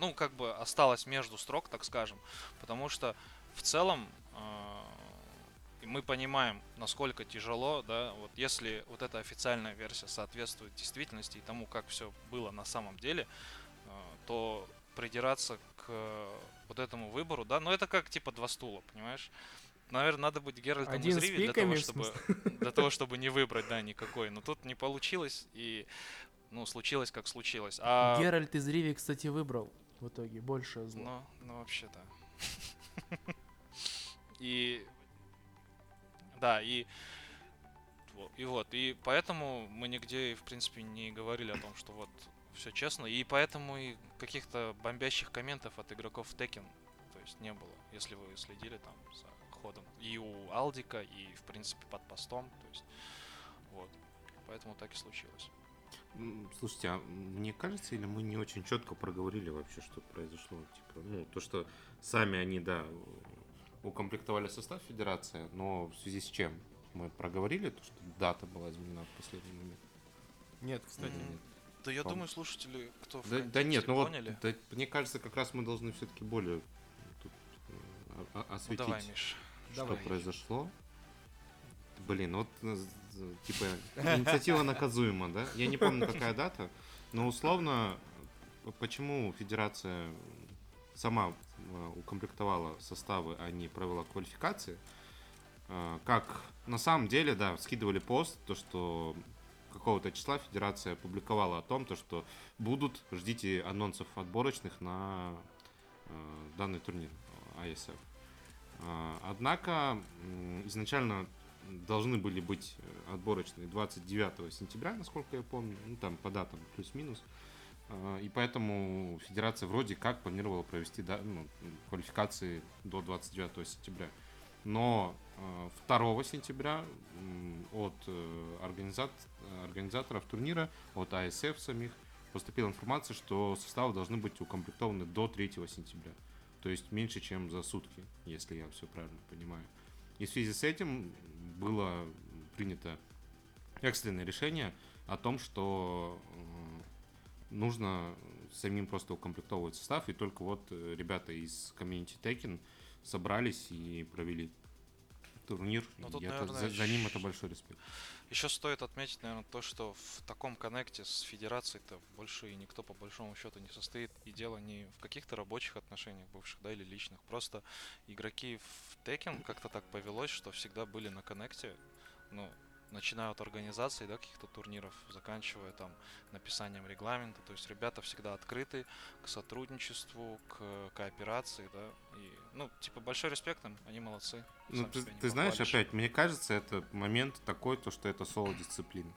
ну, как бы осталась между строк, так скажем, потому что в целом э, мы понимаем, насколько тяжело, да, вот если вот эта официальная версия соответствует действительности и тому, как все было на самом деле, э, то придираться к э, вот этому выбору, да, ну это как типа два стула, понимаешь? Наверное, надо быть Геральтом Один из Риви для того, чтобы *laughs* для того, чтобы не выбрать, да, никакой. Но тут не получилось и ну случилось как случилось. А Геральт из Риви, кстати, выбрал в итоге больше зла. ну, ну вообще да. *laughs* И да, и и вот, и поэтому мы нигде, в принципе, не говорили о том, что вот все честно, и поэтому и каких-то бомбящих комментов от игроков в Tekken, то есть не было, если вы следили там за ходом и у Алдика, и в принципе под постом, то есть вот, поэтому так и случилось. Слушайте, а мне кажется, или мы не очень четко проговорили вообще, что произошло? Типа, ну, то, что сами они, да, укомплектовали состав федерации, но в связи с чем? Мы проговорили то, что дата была изменена в последний момент? Нет, кстати, нет. Да я Пом- думаю, слушатели, кто в Да, да нет, ну вот, поняли. да, мне кажется, как раз мы должны все-таки более тут, э, о- о- Ну осветить, давай, Миш. что Давай. произошло. Блин, вот э, типа, инициатива наказуема, да? Я не помню, какая дата, но условно, почему федерация сама э, укомплектовала составы, а не провела квалификации, Э, как на самом деле, да, скидывали пост, то, что какого-то числа федерация опубликовала о том, то, что будут, ждите анонсов отборочных на э, данный турнир э, ISF. А, Однако изначально должны были быть э, отборочные 29 сентября, насколько я помню, ну там по датам плюс-минус. А, И поэтому федерация вроде как планировала провести да, ну, квалификации до 29 сентября. Но э, 2 сентября м, от э, организат- организаторов турнира, от АСФ самих, поступила информация, что составы должны быть укомплектованы до 3 сентября. То есть меньше, чем за сутки, если я все правильно понимаю. И в связи с этим было принято экстренное решение о том, что э, нужно самим просто укомплектовывать состав, и только вот э, ребята из комьюнити Tekken собрались и провели турнир. Ну, тут, это- наверное, за, за ним это большой респект. Еще стоит отметить, наверное, то, что в таком коннекте с федерацией-то больше и никто по большому счету не состоит. И дело не в каких-то рабочих отношениях бывших, да, или личных. Просто игроки в Tekken как-то так повелось, что всегда были на коннекте. Ну, начиная от организации, да, каких-то турниров, заканчивая там написанием регламента. То есть ребята всегда открыты к сотрудничеству, к кооперации, да. И, ну, типа, большой респект им, они молодцы. Ну, ты, ты знаешь, опять, мне кажется, это момент такой, то, что это соло-дисциплина.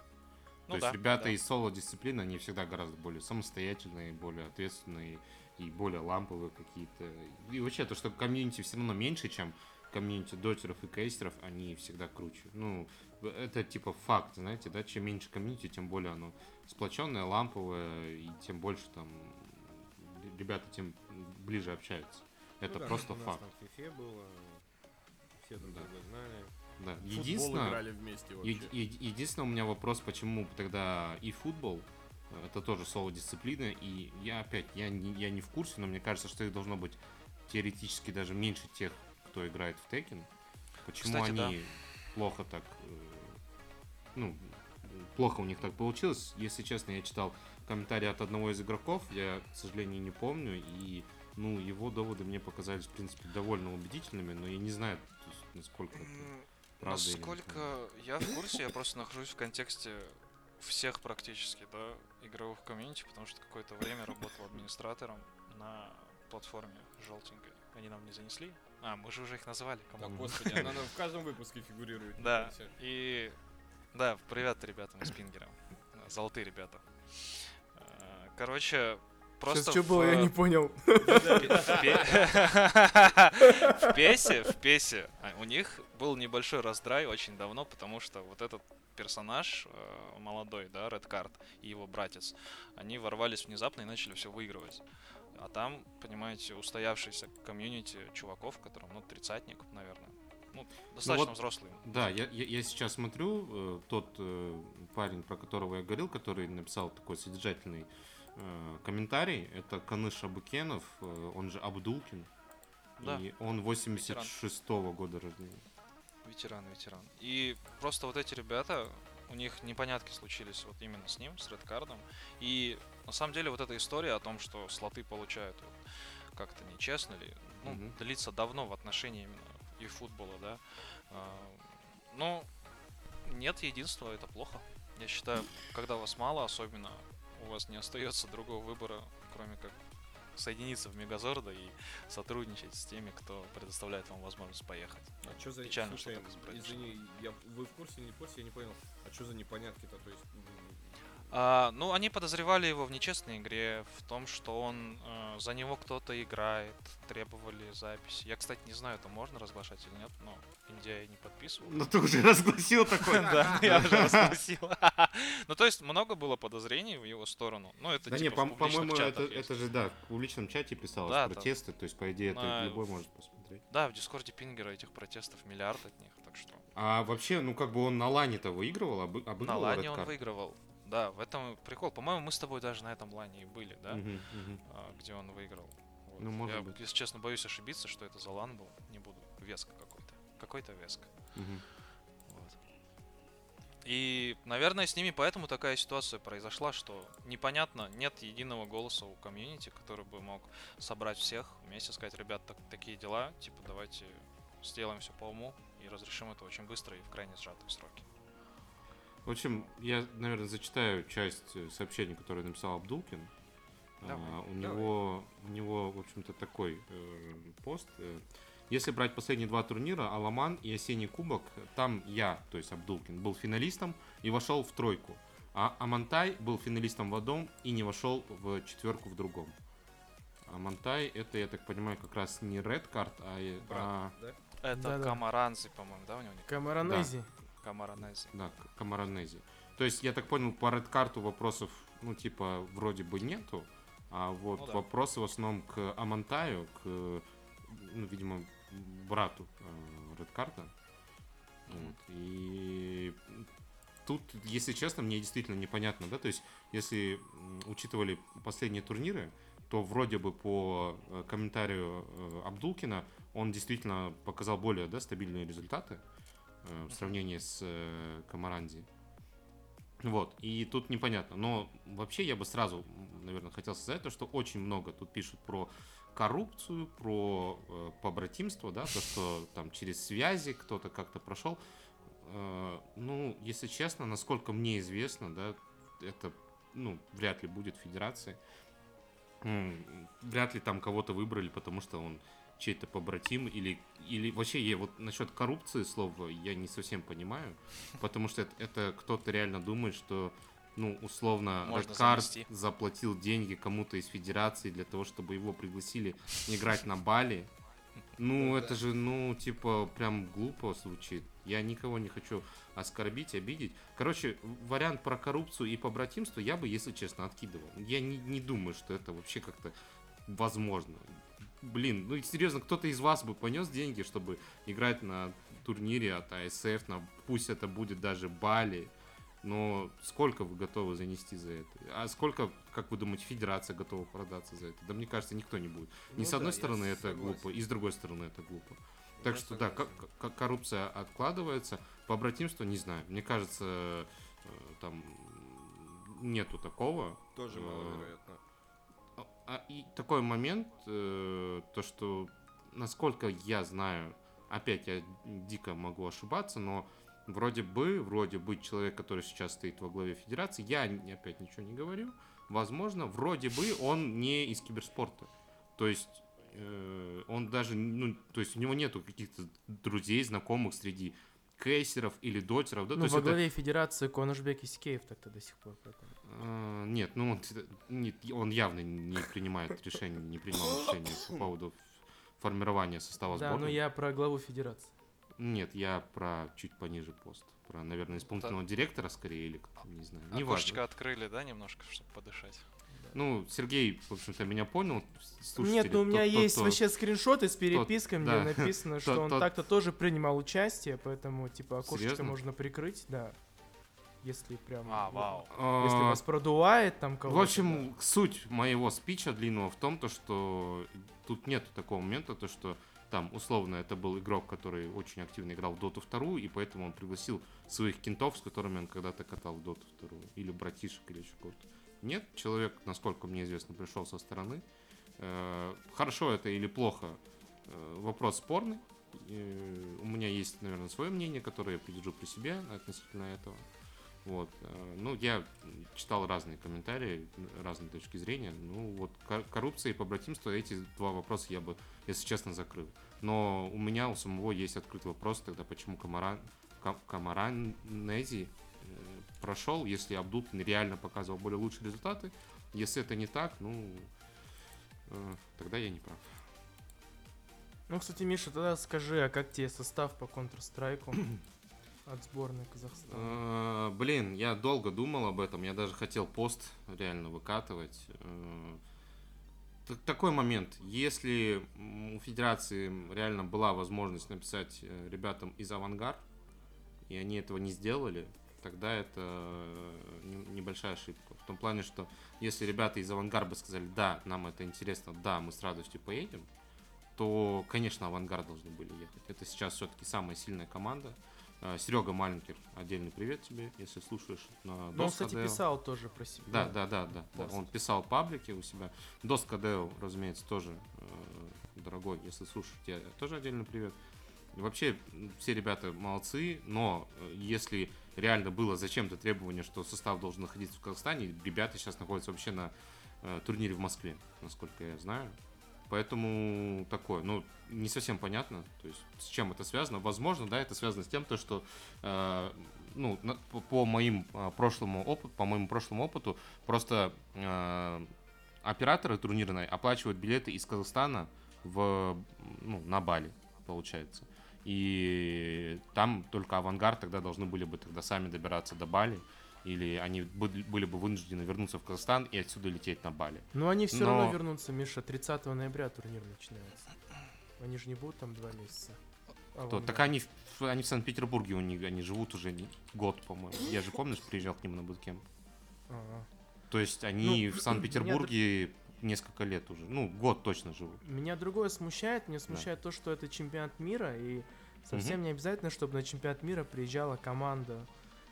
Ну То есть да, ребята да. из соло-дисциплины, они всегда гораздо более самостоятельные, более ответственные и более ламповые какие-то. И вообще, то, что комьюнити все равно меньше, чем комьюнити дотеров и кейстеров, они всегда круче. Ну, это типа факт, знаете, да, чем меньше комьюнити, тем более оно сплоченное, ламповое, и тем больше там ребята тем ближе общаются. Это Ну да, просто у нас факт. там в FIFA было, все друг Да. друга знали. Да. Футбол Единственное, играли вместе вообще. Е- е- Единственное, у меня вопрос, почему тогда и футбол, это тоже соло-дисциплина, и я опять, я не, я не в курсе, но мне кажется, что их должно быть теоретически даже меньше тех, кто играет в Tekken. Почему Кстати, да. они плохо так, э, ну, плохо у них так получилось. Если честно, я читал комментарии от одного из игроков, я, к сожалению, не помню, и, ну, его доводы мне показались, в принципе, довольно убедительными, но я не знаю, насколько это... Правда или Насколько я в курсе, я просто нахожусь в контексте всех практически, да, игровых комьюнити, потому что какое-то время работал администратором на платформе желтенькой. Они нам не занесли. А, мы же уже их называли. Да, come on. господи, она *laughs* в каждом выпуске фигурирует. Да, и... Да, привет ребятам из Пингера. Золотые ребята. А, Короче, просто... Сейчас что было, я в- не понял. в Пе- в Песе, в Песе, а, у них был небольшой раздрай очень давно, потому что вот этот персонаж э, молодой, да, Red Card и его братец, они ворвались внезапно и начали все выигрывать. А там, понимаете, устоявшийся комьюнити чуваков, которым, ну, тридцатник, наверное. Ну, достаточно вот взрослые. Да, я, я, я сейчас смотрю, э, тот э, парень, про которого я говорил, который написал такой содержательный э, комментарий, это Каныш Абукенов, э, он же Абдулкин, Да, и он 86-го года рождения. ветеран, ветеран. И просто вот эти ребята, у них непонятки случились вот именно с ним, с Редкардом. И на самом деле вот эта история о том, что слоты получают вот как-то нечестно ли, ну, Мгм. длится давно в отношении именно и футбола, да. А, Но нет единства, это плохо. Я считаю, когда вас мало, особенно у вас не остается другого выбора, кроме как соединиться в Мегазорда и сотрудничать с теми, кто предоставляет вам возможность поехать. А что за... Печально, Слушай, что так извини, я... вы в курсе или не в курсе, я не понял. А что за непонятки-то? То есть... А, ну, они подозревали его в нечестной игре, в том, что он э, за него кто-то играет, требовали записи. Я, кстати, не знаю, это можно разглашать или нет, но Индия не подписывал. Ну ты уже *laughs* разгласил такой. Да, я уже расспросил. *laughs* Ну, то есть много было подозрений в его сторону. Ну, это Да не, типа публичных по-моему, это, же, да, в публичном чате писалось протесты, то есть, по идее, это любой может посмотреть. Да, в Дискорде Пингера этих протестов миллиард от них, так что... А вообще, ну как бы он на лане-то выигрывал, обы- На обыгрывал лане он выигрывал. Да, в этом прикол. По-моему, мы с тобой даже на этом лане и были, да? А, где он выиграл. Вот. Ну, может Я, быть. если честно, боюсь ошибиться, что это за лан был. Не буду. Веска какой-то. Какой-то веска. Мгм. Вот. И, наверное, с ними поэтому такая ситуация произошла, что непонятно, нет единого голоса у комьюнити, который бы мог собрать всех, вместе сказать, ребят, так, такие дела, типа, давайте сделаем все по уму и разрешим это очень быстро и в крайне сжатые сроки. В общем, я, наверное, зачитаю часть э, сообщений, которые написал Абдулкин. Давай, А, у давай. него, у него, в общем-то, такой э, пост. э, Если брать последние два турнира, Аламан и Осенний Кубок, там я, то есть Абдулкин, был финалистом и вошел в тройку. А Амантай был финалистом в одном и не вошел в четверку в другом. Амантай это, я так понимаю, как раз не Red Card, а, э, а да? Это Да-да. Камаранзи, по-моему, да, у него? Камаранези. Камаранези. Да, Камаранези. То есть, я так понял, по Red карту вопросов, ну, типа, вроде бы нету, а вот Ну да. вопросы в основном к Амантаю, к, ну, видимо, брату Red карта. Вот. И тут, если честно, мне действительно непонятно, да, то есть, если учитывали последние турниры, то вроде бы по э, комментарию э, Абдулкина он действительно показал более да, стабильные результаты э, в сравнении с э, Камаранди. Вот, и тут непонятно. Но вообще я бы сразу, наверное, хотел сказать то, что очень много тут пишут про коррупцию, про э, побратимство, да, то, что там через связи кто-то как-то прошел. Э, ну, если честно, насколько мне известно, да, это, ну, вряд ли будет федерации. Вряд ли там кого-то выбрали, потому что он чей-то побратим или, или вообще я вот насчет коррупции слова я не совсем понимаю, *laughs* потому что это, это кто-то реально думает, что ну, условно, занести. заплатил деньги кому-то из федерации для того, чтобы его пригласили играть на Бали. Ну, это же, ну, типа, прям глупо звучит. Я никого не хочу оскорбить, обидеть. Короче, вариант про коррупцию и побратимство я бы, если честно, откидывал. Я не, не думаю, что это вообще как-то возможно. Блин, ну серьезно, кто-то из вас бы понес деньги, чтобы играть на турнире от АСФ, на, пусть это будет даже Бали, но сколько вы готовы занести за это? А сколько, как вы думаете, федерация готова продаться за это? Да мне кажется, никто не будет. Ни Ну с да, одной стороны это согласен. глупо, и с другой стороны это глупо. Так Я что да, согласен. ко- ко- коррупция откладывается. Побратимство не знаю. Мне кажется, э, там нету такого. Тоже Э, маловероятно. А- и такой момент, э, то что, насколько я знаю, опять я дико могу ошибаться, но вроде бы, вроде бы человек, который сейчас стоит во главе федерации, я опять ничего не говорю, возможно, вроде бы он не из киберспорта. То есть э, он даже, ну, то есть у него нету каких-то друзей, знакомых среди кейсеров или дотеров, да, Ну, то есть во это- главе федерации Конушбек Исикеев так-то до сих пор. поэтому. А, Нет, ну он, нет, он явно не принимает решение, не принимал решение по поводу формирования состава Да, но сборной. я про главу федерации. Нет, я про чуть пониже пост. Про, наверное, исполнительного директора скорее или как не знаю. Не Окошечко открыли, да, немножко, чтобы подышать? Ну, Сергей, в общем-то, меня понял. Слушатели, Нет, ну у меня тот- тот, есть кто- вообще скриншоты с переписками, где да. написано, *laughs* что Тот- он тот- так-то тоже принимал участие, поэтому, типа, окошечко Серьезно? можно прикрыть, да. Если прям... А, ну, вау. А, Если вас продувает там кого-то. В общем, суть моего спича длинного в том, то, что тут нет такого момента, то, что там, условно, это был игрок, который очень активно играл в Доту 2, и поэтому он пригласил своих кентов, с которыми он когда-то катал в Доту 2, или братишек, или еще кого-то. Нет, человек, насколько мне известно, пришел со стороны. Э, Хорошо это или плохо, э, вопрос спорный. У меня есть, наверное, свое мнение, которое я придержу при себе относительно этого. Вот. э, Ну, я читал разные комментарии, разные точки зрения. Ну, вот кор- коррупция и побратимство, эти два вопроса я бы, если честно, закрыл. Но у меня у самого есть открытый вопрос тогда, почему Камаран, Ка- Камаранези прошел, если Абдулкин реально показывал более лучшие результаты. Если это не так, ну, э, тогда я не прав. Ну, кстати, Миша, тогда скажи, а как тебе состав по Counter-Strike *clears throat* от сборной Казахстана? Э, Блин, я долго думал об этом, я даже хотел пост реально выкатывать. Э, Такой момент, если у федерации реально была возможность написать э, ребятам из авангард, и они этого не сделали, тогда это э, не- небольшая ошибка. В том плане, что если ребята из авангарда сказали, да, нам это интересно, да, мы с радостью поедем, то, конечно, авангард должны были ехать. Это сейчас все-таки самая сильная команда Серега Маленький, отдельный привет тебе, если слушаешь на Но он, DOS кстати, KDL. писал тоже про себя. Да, да, да, да, да. Он писал паблики у себя. DOS KDL, разумеется, тоже э, дорогой, если слушаешь, тебе тоже отдельный привет. Вообще, все ребята молодцы, но э, если реально было зачем-то требование, что состав должен находиться в Казахстане, ребята сейчас находятся вообще на э, турнире в Москве, насколько я знаю. Поэтому такое, ну, не совсем понятно, то есть с чем это связано. Возможно, да, это связано с тем, то, что, э, ну, на- по, по моим э, прошлому опыту, по моему прошлому опыту, просто э, операторы турнирные оплачивают билеты из Казахстана в, ну, на Бали, получается. И там только авангард тогда должны были бы тогда сами добираться до Бали, или они были бы вынуждены вернуться в Казахстан и отсюда лететь на Бали. Но они все Но- равно вернутся, Миша. 30 ноября турнир начинается. Они же не будут там два месяца. То, Авангард. так они, в- они в Санкт-Петербурге, у них, они живут уже год, по-моему. Я же, помнишь, приезжал к ним на буткемп. То есть они Ну, в Санкт-Петербурге несколько лет уже. Ну, год точно живут. Меня другое смущает. Меня смущает то, что это чемпионат мира, и совсем Мгм. не обязательно, чтобы на чемпионат мира приезжала команда,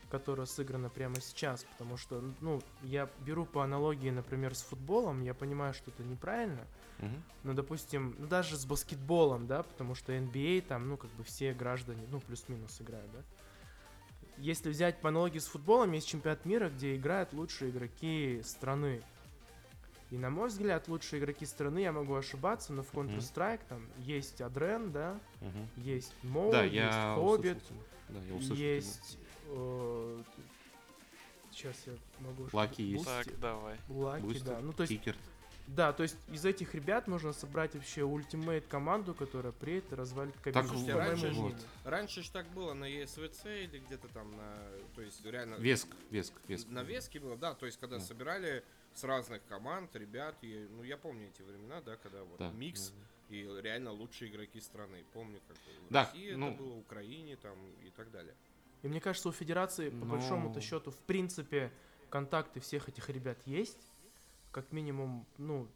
которая сыграна прямо сейчас. Потому что, ну, я беру по аналогии, например, с футболом, я понимаю, что это неправильно. Мгм. Ну, допустим, ну, даже с баскетболом, да, потому что NBA там, ну, как бы все граждане, ну, плюс-минус играют, да. Если взять по аналогии с футболом, есть чемпионат мира, где играют лучшие игроки страны. И, на мой взгляд, лучшие игроки страны, я могу ошибаться, но в. Counter-Strike там есть Адрен, да, Мгм. есть Моу, Да, есть я Хоббит, услышал. Да, я услышал есть... э, Сейчас я могу... Лаки есть. Так, давай. Лаки, Бустер, да. Ну, то есть Кикер. да, то есть из этих ребят можно собрать вообще ультимейт команду, которая приедет и развалит кабину. Так, слушайте, раньше же- мнению. Раньше же так было на ESVC или где-то там на... То есть реально... Веск, Веск, Веск. На Веске было, да, то есть когда Да. собирали с разных команд, ребят, и, ну я помню эти времена, да, когда вот Да. микс и реально лучшие игроки страны. Помню, как в Да, России ну- это было, в Украине там и так далее. И мне кажется, у Федерации, по Но- большому-то счету, в принципе, контакты всех этих ребят есть. Как минимум, ну,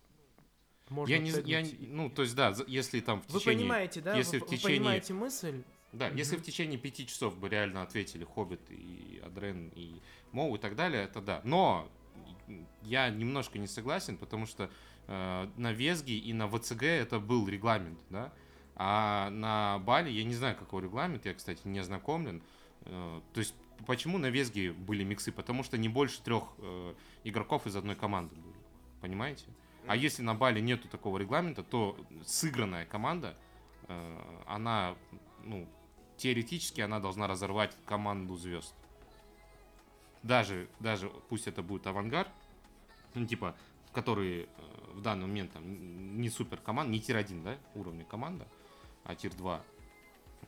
можно Я не, я, ну, то есть, да, если там в Вы течение... понимаете, да? если вы, в вы течение- понимаете мысль? Да, если Мгм. в течение пяти часов бы реально ответили Хоббит и Адрен и Моу и так далее, это да. Но я немножко не согласен, потому что э, на Везге и на ВЦГ это был регламент, да. А на Бали я не знаю, какой регламент, я, кстати, не ознакомлен. Э, то есть почему на Везге были миксы? Потому что не больше трех э, игроков из одной команды были. Понимаете? А если на Бали нету такого регламента, то сыгранная команда, э, она, ну, теоретически она должна разорвать команду звезд. Даже, даже пусть это будет AVANGAR, ну, типа, которые э, в данный момент там не супер команда, не tier-1, да, уровня команда, а tier-2.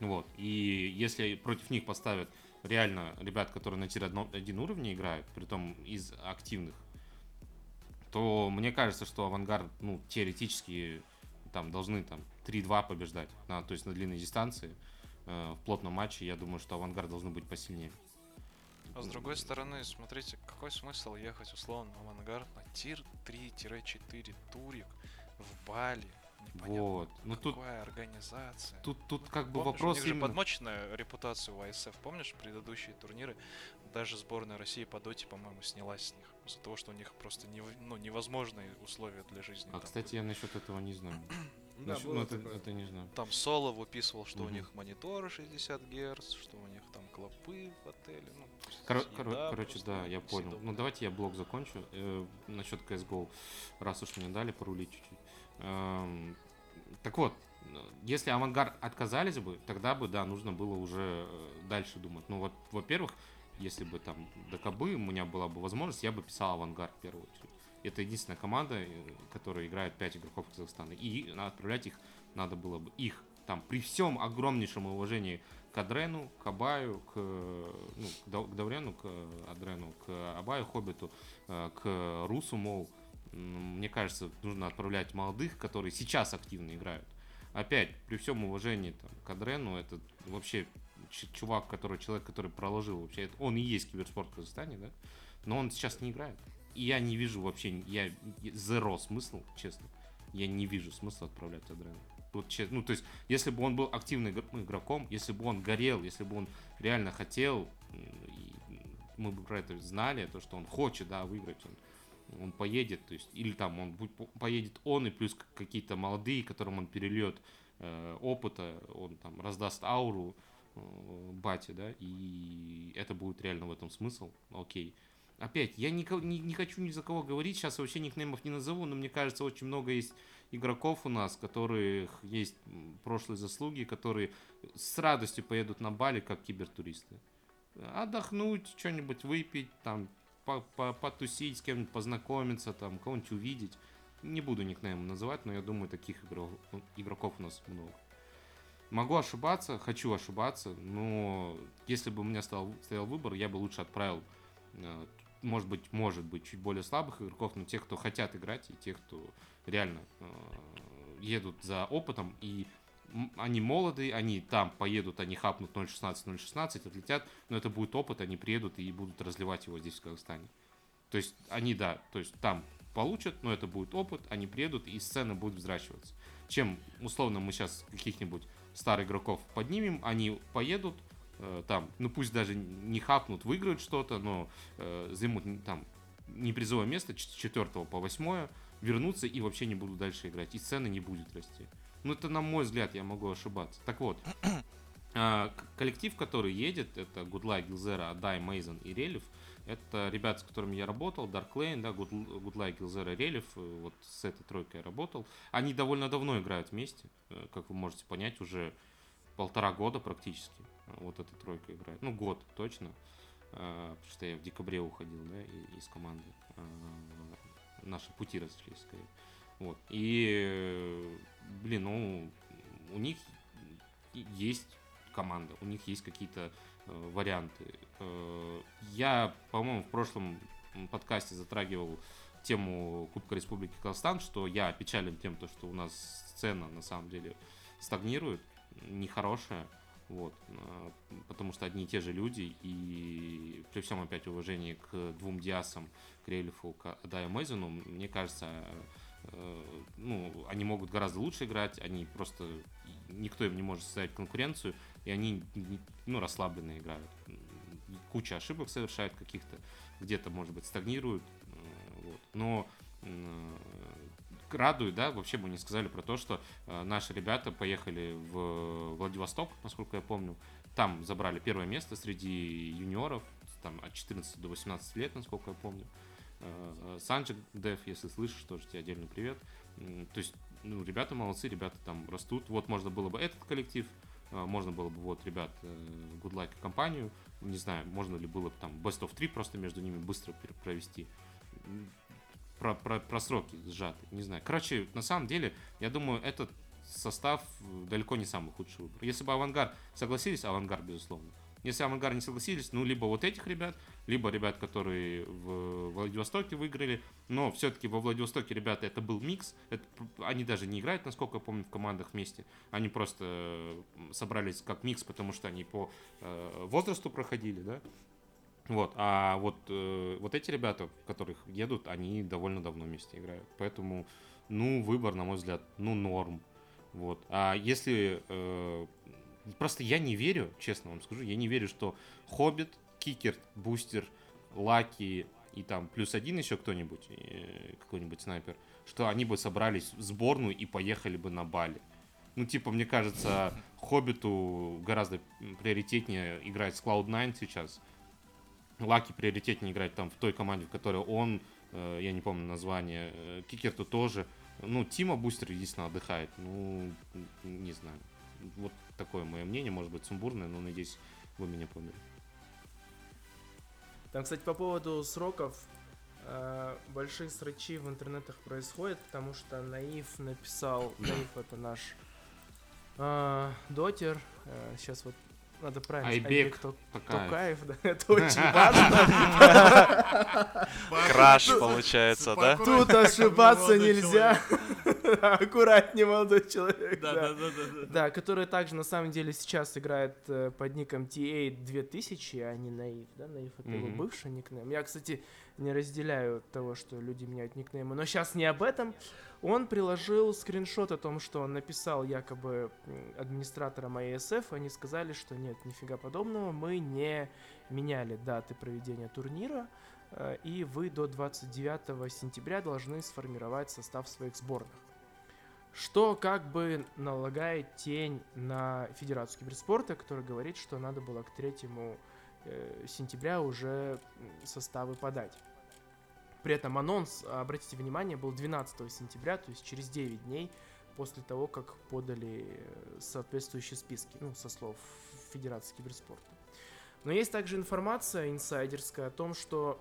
Вот. И если против них поставят реально ребят, которые на tier-1 уровне играют, притом из активных, то мне кажется, что AVANGAR, ну, теоретически там должны там 3-2 побеждать, на, то есть на длинной дистанции. Э, в плотном матче, я думаю, что AVANGAR должен быть посильнее. А с другой стороны, смотрите, какой смысл ехать условно в AVANGAR на tier 3-4 турик в Бали? Непонятно, Вот. Ну тут, организация. тут, тут как бы Помнишь, у вопрос них же именно... подмоченная репутация у IESF. Помнишь предыдущие турниры? Даже сборная России по доте, по-моему, снялась с них. Из-за того, что у них просто нево- ну, невозможные условия для жизни. А, там кстати, я насчет этого не знаю. *clears throat* Да, Насчет- ну, это, это не знаю. Там Соло выписывал, что у Мгм. них мониторы 60 Гц, что у них там клопы в отеле. Ну, Коро- еда коро- короче, да, я понял. Ну, давайте я блог закончу. Э, насчет CSGO, раз уж мне дали порулить чуть-чуть. Эм, так вот, если Авангард отказались бы, тогда бы, да, нужно было уже э, дальше думать. Ну, вот, во-первых, если бы там ДКБ, у меня была бы возможность, я бы писал Авангард в первую очередь. Это единственная команда, э, которая играет 5 игроков Казахстана. И отправлять их надо было бы их там при всем огромнейшем уважении к Адрену, к Абаю, к, ну, к Дау- к Адрену, к Абаю, Хоббиту, э, к Русу, мол, мне кажется, нужно отправлять молодых, которые сейчас активно играют. Опять, при всем уважении там, к Адрену, это вообще чувак, который, человек, который проложил вообще, это- он и есть киберспорт в Казахстане, да, но он сейчас не играет. И я не вижу вообще, я zero смысл, честно, я не вижу смысла отправлять Адрена. Вот, че- ну, то есть, если бы он был активным ну, игроком, если бы он горел, если бы он реально хотел, мы бы про это знали, то, что он хочет, да, выиграть, он, он поедет, то есть, или там он будет, по- поедет он, и плюс какие-то молодые, которым он перельет э, опыта, он там раздаст ауру э, бате, да, и это будет реально в этом смысл, окей. Опять, я нико- не, не хочу ни за кого говорить, сейчас вообще никнеймов не назову, но мне кажется, очень много есть игроков у нас, которых есть прошлые заслуги, которые с радостью поедут на Бали как кибертуристы. Отдохнуть, что-нибудь выпить, там, по- по- потусить с кем-нибудь, познакомиться, там, кого-нибудь увидеть. Не буду никнейм называть, но я думаю, таких игров- игроков у нас много. Могу ошибаться, хочу ошибаться, но если бы у меня стал, стоял выбор, я бы лучше отправил, э, может быть, может быть, чуть более слабых игроков, но тех, кто хотят играть, и тех, кто реально э, едут за опытом, и они молоды, они там поедут, они хапнут 0.16, 0.16, отлетят, но это будет опыт, они приедут и будут разливать его здесь, в Казахстане. То есть они, да, то есть там получат, но это будет опыт, они приедут, и сцена будет взращиваться. Чем, условно, мы сейчас каких-нибудь старых игроков поднимем, они поедут, э, там, ну пусть даже не хапнут, выиграют что-то, но э, займут там не призовое место, с 4 по 8 вернутся и вообще не будут дальше играть, и сцена не будет расти. Ну это на мой взгляд, я могу ошибаться. Так вот, *clears throat* а, коллектив, который едет, это Good Luck, Gilzera, Адай, Мейзен и Релев. Это ребята, с которыми я работал, Dark Lane, да, Good, Good Luck, Gilzera, Релев, э, вот с этой тройкой я работал. Они довольно давно играют вместе, э, как вы можете понять, уже полтора года практически э, вот эта тройка играет. Ну, год точно, потому что я в декабре уходил, да, из команды. Наши пути разошлись, скорее. Вот. И, э, блин, ну, у них есть команда, у них есть какие-то э, варианты. Э, я, по-моему, в прошлом подкасте затрагивал тему Кубка Республики Казахстан, что я опечален тем, то, что у нас сцена на самом деле стагнирует, нехорошая. Вот, э, потому что одни и те же люди, и при всем опять уважении к двум Диасам, к Рельфу, к Адаю мне кажется, э, ну, они могут гораздо лучше играть, они просто, никто им не может составить конкуренцию, и они, ну, расслабленно играют. Куча ошибок совершают каких-то, где-то, может быть, стагнируют, э, вот. но радует, да, вообще бы не сказали про то, что э, наши ребята поехали в Владивосток, насколько я помню, там забрали первое место среди юниоров, там от 14 до 18 лет, насколько я помню. Э, Санджик Дев, если слышишь, тоже тебе отдельный привет. То есть, ну, ребята молодцы, ребята там растут. Вот можно было бы этот коллектив, э, можно было бы вот ребят э, Good Luck компанию. Не знаю, можно ли было бы там Best of 3 просто между ними быстро провести. Про, про, про сроки сжаты, не знаю. Короче, на самом деле, я думаю, этот состав э, далеко не самый худший выбор. Если бы Авангар согласились, Авангар, безусловно. Если Авангар не согласились, ну, либо вот этих ребят, либо ребят, которые в Владивостоке выиграли. Но все-таки во Владивостоке, ребята, это был микс. Это они даже не играют, насколько я помню, в командах вместе. Они просто собрались как микс, потому что они по э, возрасту проходили, да. Вот, а вот, э, вот эти ребята, которых едут, они довольно давно вместе играют. Поэтому, ну, выбор, на мой взгляд, ну, норм. Вот. А если... э, просто я не верю, честно вам скажу, я не верю, что Хоббит, Кикер, Бустер, Лаки и там плюс один еще кто-нибудь, э, какой-нибудь снайпер, что они бы собрались в сборную и поехали бы на Бали. Ну, типа, мне кажется, Хоббиту гораздо приоритетнее играть с Cloud9 сейчас. Лаки приоритетнее играть там в той команде, в которой он, э, я не помню название, э, Кикерту тоже. Ну, Тима Бустер единственно отдыхает. Ну, не знаю. Вот такое мое мнение, может быть, сумбурное, но надеюсь, вы меня поняли. Там, кстати, по поводу сроков, э, большие срачи в интернетах происходят, потому что Наив написал, Наив это наш э, дотер, сейчас вот надо правильно Айбек. Токаев, да, это очень *laughs* важно. Краш получается, да? Тут ошибаться нельзя. *laughs* Аккуратнее, молодой человек. Да, да, да, да, да. Да, который также на самом деле сейчас играет э, под ником TA2000, а не Наив, да? Наив это его бывший никнейм. Я, кстати, не разделяю того, что люди меняют никнеймы, но сейчас не об этом. Он приложил скриншот о том, что он написал якобы администраторам ISF, они сказали, что нет, нифига подобного, мы не меняли даты проведения турнира, э, и вы до 29 сентября должны сформировать состав своих сборных. Что как бы налагает тень на Федерацию киберспорта, которая говорит, что надо было к 3 э, сентября уже составы подать. При этом анонс, обратите внимание, был 12 сентября, то есть через 9 дней после того, как подали э, соответствующие списки, ну, со слов Федерации киберспорта. Но есть также информация инсайдерская о том, что...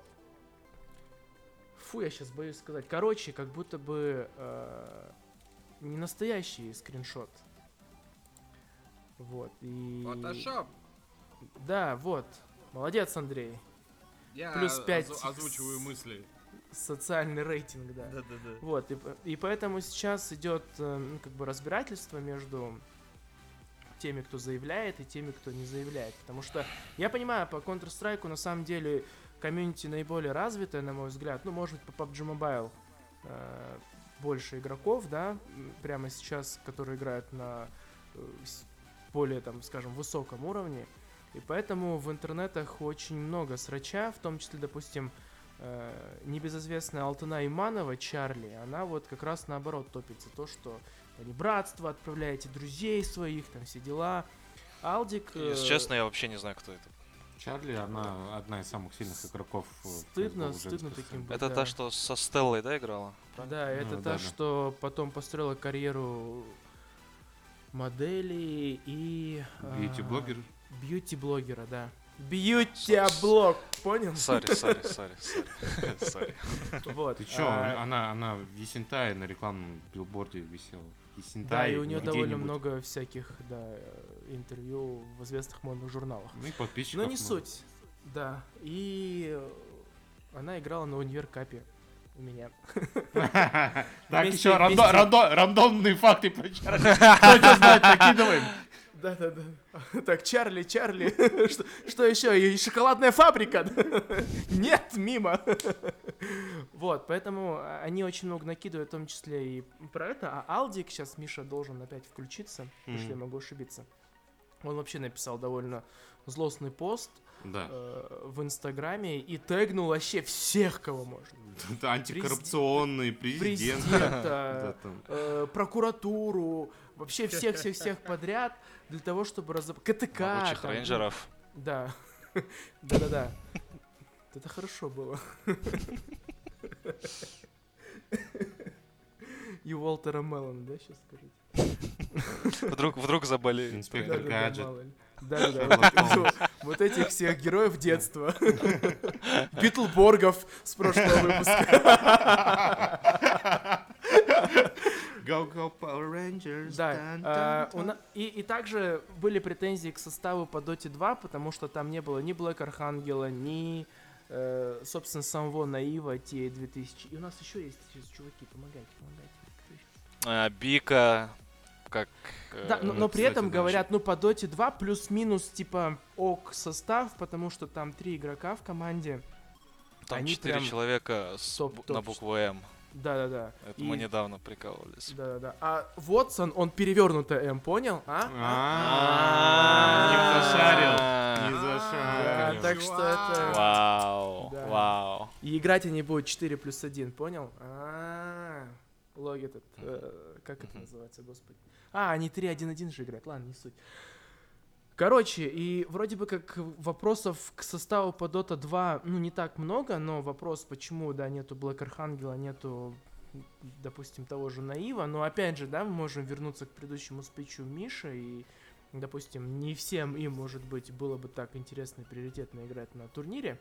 Фу, я сейчас боюсь сказать. Короче, как будто бы э, не настоящий скриншот. Вот, и... Фотошоп. Да, вот. Молодец, Андрей. Я Плюс пять озу- озвучиваю мысли. Социальный рейтинг, да. Да, да, да. Вот, и, и поэтому сейчас идет э, ну, как бы разбирательство между теми, кто заявляет, и теми, кто не заявляет. Потому что я понимаю, по Counter-Strike на самом деле комьюнити наиболее развитое, на мой взгляд. Ну, может быть, по PUBG Mobile э, больше игроков, да, прямо сейчас, которые играют на э, более, там, скажем, высоком уровне. И поэтому в интернетах очень много срача, в том числе, допустим, э, небезызвестная Алтана Иманова, Чарли, она вот как раз наоборот топит за то, что они братство, отправляете друзей своих, там все дела. Алдик... э, Если честно, я вообще не знаю, кто это. Чарли, она одна из самых сильных игроков. э, Стыдно, стыдно таким быть. Это да. та, что со Стеллой, да, играла? Да, это Ну, та, да-да. что потом построила карьеру модели и... а, Бьюти-блогер. Бьюти-блогера, да. Бьюти-блог, понял? Sorry, sorry, sorry, sorry. Вот. Ты чё, а, она, она в Есентай на рекламном билборде висела. Есентай, Да, и у нее довольно много всяких, да, интервью в известных модных журналах. Ну и подписчиков. Но не много. суть. Да. И она играла на универкапе у меня. *laughs* Так, еще рандомные факты про Чарли. *laughs* Кто знает, накидываем. Да-да-да. Так, Чарли, Чарли. *laughs* Что, что еще? И шоколадная фабрика? *laughs* Нет, мимо. Вот, поэтому они очень много накидывают, в том числе и про это. А Алдик, сейчас Миша должен опять включиться, потому что я могу ошибиться. Он вообще написал довольно злостный пост Да. э, в Инстаграме и тегнул вообще всех, кого можно. *laughs* Да, Президента, там. э, прокуратуру, вообще всех-всех-всех подряд, для того, чтобы разобрать... КТК. Могучих там, рейнджеров. Да. *laughs* Да-да-да. Это хорошо было. И Уолтера Меллона, да, сейчас скажите? Вдруг, вдруг заболеют. Инспектор Гаджет. Шерлок вот- Холмс. вот этих всех героев детства. Битлборгов с прошлого выпуска. Go, go, Power Rangers. Да, Тан, тан, на- и, и также были претензии к составу по Dota 2, потому что там не было ни Блэк Архангела, ни, э, собственно, самого Наива T2000. И у нас еще есть сейчас чуваки, помогайте, помогайте. Кто еще? А, Бика, как... Да, э, но, ну, но при этом да. говорят, ну, по Dota 2 плюс-минус, типа, ок состав, потому что там три игрока в команде. Там четыре человека с топ- на букву М. Да-да-да. Это И- мы недавно прикалывались. Да-да-да. А Вотсон, он перевернутое М, понял? А? А, Не зашарил. Не зашарил. так что это... Вау, вау. И играть они будут 4 плюс 1, понял? А, лог этот, э, как это называется, господи? А, они 3-1-1 же играют, ладно, не суть. Короче, и вроде бы как вопросов к составу по Dota 2, ну, не так много, но вопрос, почему, да, нету Блэк Архангела, нету, допустим, того же Наива, но опять же, да, мы можем вернуться к предыдущему спичу Миши, и, допустим, не всем им, может быть, было бы так интересно и приоритетно играть на турнире.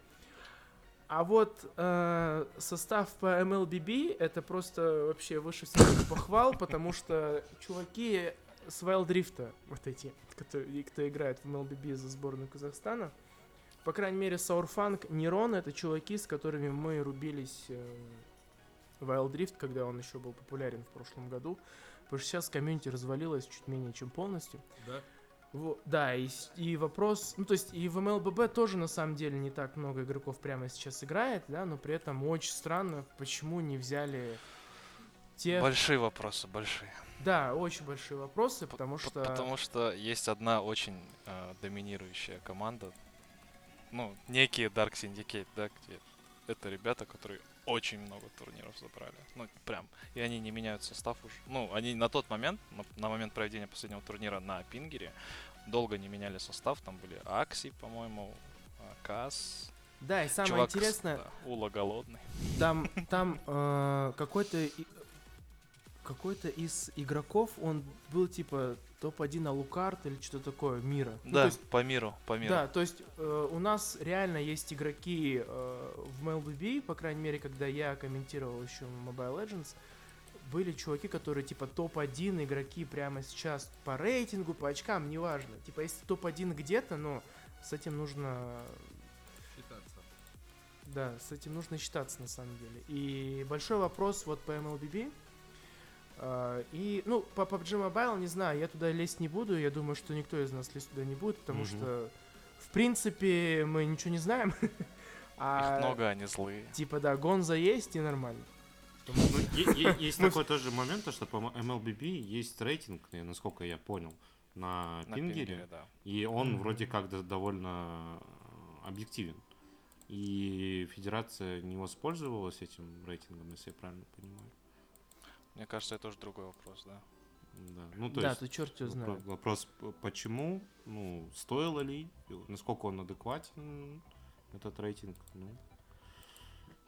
А вот э, состав по MLBB это просто вообще выше всяких похвал, потому что чуваки с Вайлдрифта, вот эти, кто, кто играет в MLBB за сборную Казахстана, по крайней мере, Саурфанг, Нерон, это чуваки, с которыми мы рубились э, Wild Rift, когда он еще был популярен в прошлом году. Потому что сейчас комьюнити развалилось чуть менее чем полностью. Да? Во- Да, и, и вопрос, ну то есть и в MLBB тоже на самом деле не так много игроков прямо сейчас играет, да, но при этом очень странно, почему не взяли тех... Большие вопросы, большие. Да, очень большие вопросы, потому что... Потому что есть одна очень э, доминирующая команда. Ну, некие Dark Syndicate, да, где это ребята, которые очень много турниров забрали. Ну, прям. И они не меняют состав уже. Ну, они на тот момент, на, на момент проведения последнего турнира на Пингере, долго не меняли состав. Там были Акси, по-моему, а, Кас. Да, и самое чувак с- интересное, да, Ула голодный. там, там э, какой-то какой-то из игроков, он был типа топ-1 Алукарт или что-то такое мира. Ну, да, есть по миру, по миру. Да, то есть э, у нас реально есть игроки э, в MLBB, по крайней мере, когда я комментировал еще Mobile Legends, были чуваки, которые типа топ-1 игроки прямо сейчас по рейтингу, по очкам, неважно. Типа если топ-1 где-то, но с этим нужно Считаться. да, с этим нужно считаться на самом деле. И большой вопрос вот по MLBB. А, И, ну, по PUBG Mobile, не знаю, я туда лезть не буду. Я думаю, что никто из нас лезть туда не будет, потому Мгм. что, в принципе, мы ничего не знаем. *laughs* А, Их много, они злые. Типа, да, Гонза есть и нормально. Ну, е- е- есть такой тоже момент, то, что по MLBB есть рейтинг, насколько я понял, на, На пингере, Пингере, да. и он вроде как до- довольно э, объективен. И федерация не воспользовалась этим рейтингом, если я правильно понимаю. Мне кажется, это уже другой вопрос, да. Да, ну то да, есть ты черт его знает. вопрос, почему, ну, стоило ли, насколько он адекватен, этот рейтинг, ну, Ну,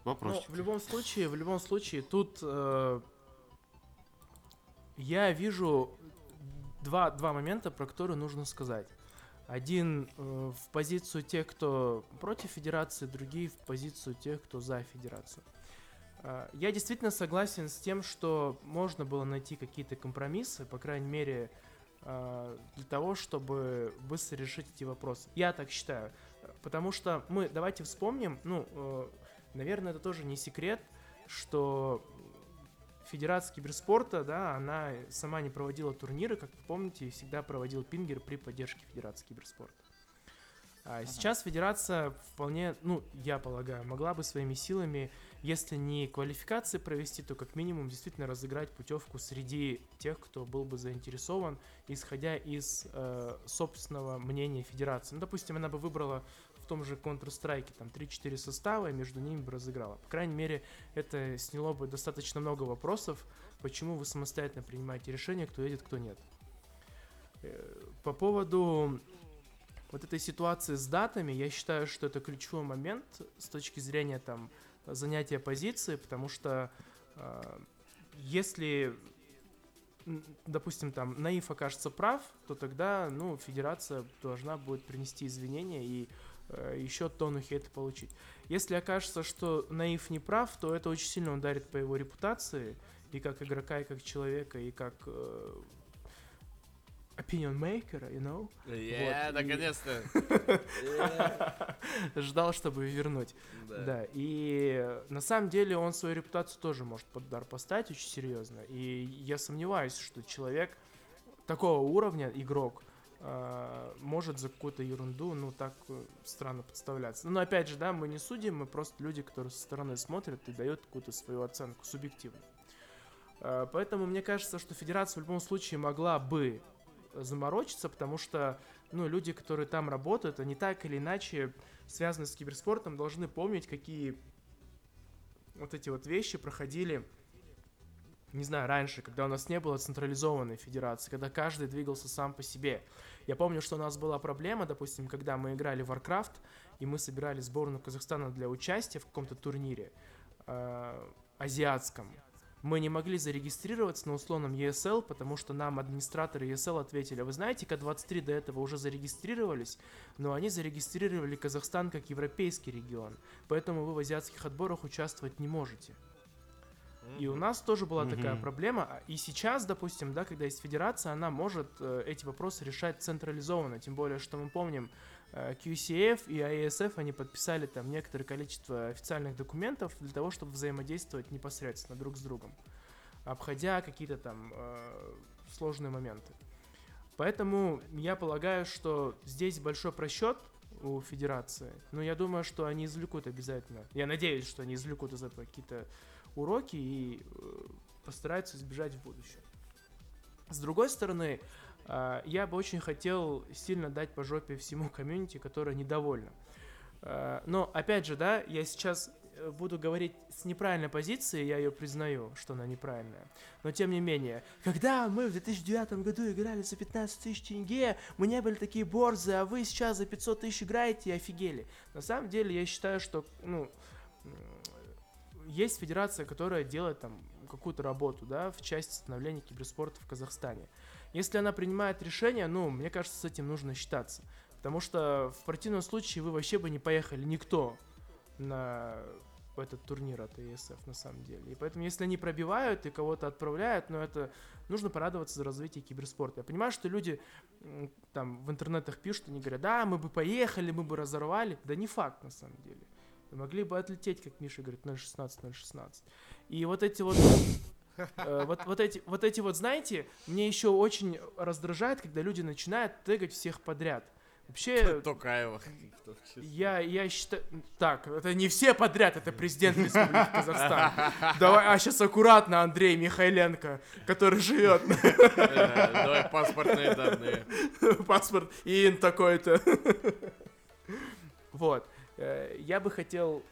вопрос. в любом случае, в любом случае, тут э, я вижу два, два момента, про которые нужно сказать. Один э, в позицию тех, кто против федерации, другие в позицию тех, кто за федерацию. Э, я действительно согласен с тем, что можно было найти какие-то компромиссы, по крайней мере, э, для того, чтобы быстро решить эти вопросы. Я так считаю. Потому что мы, давайте вспомним, ну, э, наверное, это тоже не секрет, что Федерация киберспорта, да, она сама не проводила турниры, как вы помните, и всегда проводил пингер при поддержке Федерации киберспорта. А сейчас Федерация вполне, ну, я полагаю, могла бы своими силами, если не квалификации провести, то как минимум действительно разыграть путевку среди тех, кто был бы заинтересован, исходя из э, собственного мнения Федерации. Ну, допустим, она бы выбрала в том же Counter-Strike там 3-4 состава и между ними бы разыграла. По крайней мере, это сняло бы достаточно много вопросов, почему вы самостоятельно принимаете решение, кто едет, кто нет. Э, По поводу вот этой ситуации с датами, я считаю, что это ключевой момент с точки зрения там занятия позиции, потому что э, если, допустим, там Наив окажется прав, то тогда, ну, федерация должна будет принести извинения и э, еще тонну хейта получить. Если окажется, что Наив не прав, то это очень сильно ударит по его репутации и как игрока, и как человека, и как э, opinion maker, you know? Я, Вот, и- наконец-то. *laughs* Ждал, чтобы вернуть. Да. и э, на самом деле он свою репутацию тоже может под удар поставить очень серьезно. И я сомневаюсь, что человек такого уровня, игрок, э, может за какую-то ерунду, ну, так э, странно подставляться. Но опять же, да, мы не судим, мы просто люди, которые со стороны смотрят и дают какую-то свою оценку субъективно. Э, Поэтому мне кажется, что федерация в любом случае могла бы заморочиться, потому что, ну, люди, которые там работают, они так или иначе связаны с киберспортом, должны помнить, какие вот эти вот вещи проходили, не знаю, раньше, когда у нас не было централизованной федерации, когда каждый двигался сам по себе. Я помню, что у нас была проблема, допустим, когда мы играли в Warcraft, и мы собирали сборную Казахстана для участия в каком-то турнире э, азиатском. Мы не могли зарегистрироваться на условном ESL, потому что нам администраторы ESL ответили, «А вы знаете, К-23 до этого уже зарегистрировались, но они зарегистрировали Казахстан как европейский регион, поэтому вы в азиатских отборах участвовать не можете. И у нас тоже была такая Мгм. проблема. А- И сейчас, допустим, да, когда есть федерация, она может э, эти вопросы решать централизованно. Тем более, что мы помним, QCF и IASF, они подписали там некоторое количество официальных документов для того, чтобы взаимодействовать непосредственно друг с другом, обходя какие-то там э, сложные моменты. Поэтому я полагаю, что здесь большой просчет у федерации. Но я думаю, что они извлекут обязательно. Я надеюсь, что они извлекут из этого какие-то уроки и э, постараются избежать в будущем. С другой стороны, э, я бы очень хотел сильно дать по жопе всему комьюнити, которое недовольно. Э, но, опять же, да, я сейчас э, буду говорить с неправильной позиции, я ее признаю, что она неправильная. Но тем не менее, когда мы в 2009 году играли за 15 тысяч тенге, мы не были такие борзы, а вы сейчас за 500 тысяч играете и офигели. На самом деле, я считаю, что, ну, есть федерация, которая делает там какую-то работу, да, в части становления киберспорта в Казахстане. Если она принимает решение, ну, мне кажется, с этим нужно считаться. Потому что в противном случае вы вообще бы не поехали никто на этот турнир от ESF на самом деле. И поэтому, если они пробивают и кого-то отправляют, ну это нужно порадоваться за развитие киберспорта. Я понимаю, что люди там в интернетах пишут, они говорят, да, мы бы поехали, мы бы разорвали. Да не факт на самом деле. Могли бы отлететь, как Миша говорит, 0.16, 0.16. И вот эти вот вот, вот, эти, вот эти вот, знаете, мне еще очень раздражает, когда люди начинают тегать всех подряд. Вообще, *laughs* Токаева. я, я считаю... Так, это не все подряд, это президент Республики Казахстан. Давай, а сейчас аккуратно, Андрей Михайленко, который живет Э, Давай паспортные данные. паспорт ИИН такой-то. *laughs* Вот. Э, Я бы хотел...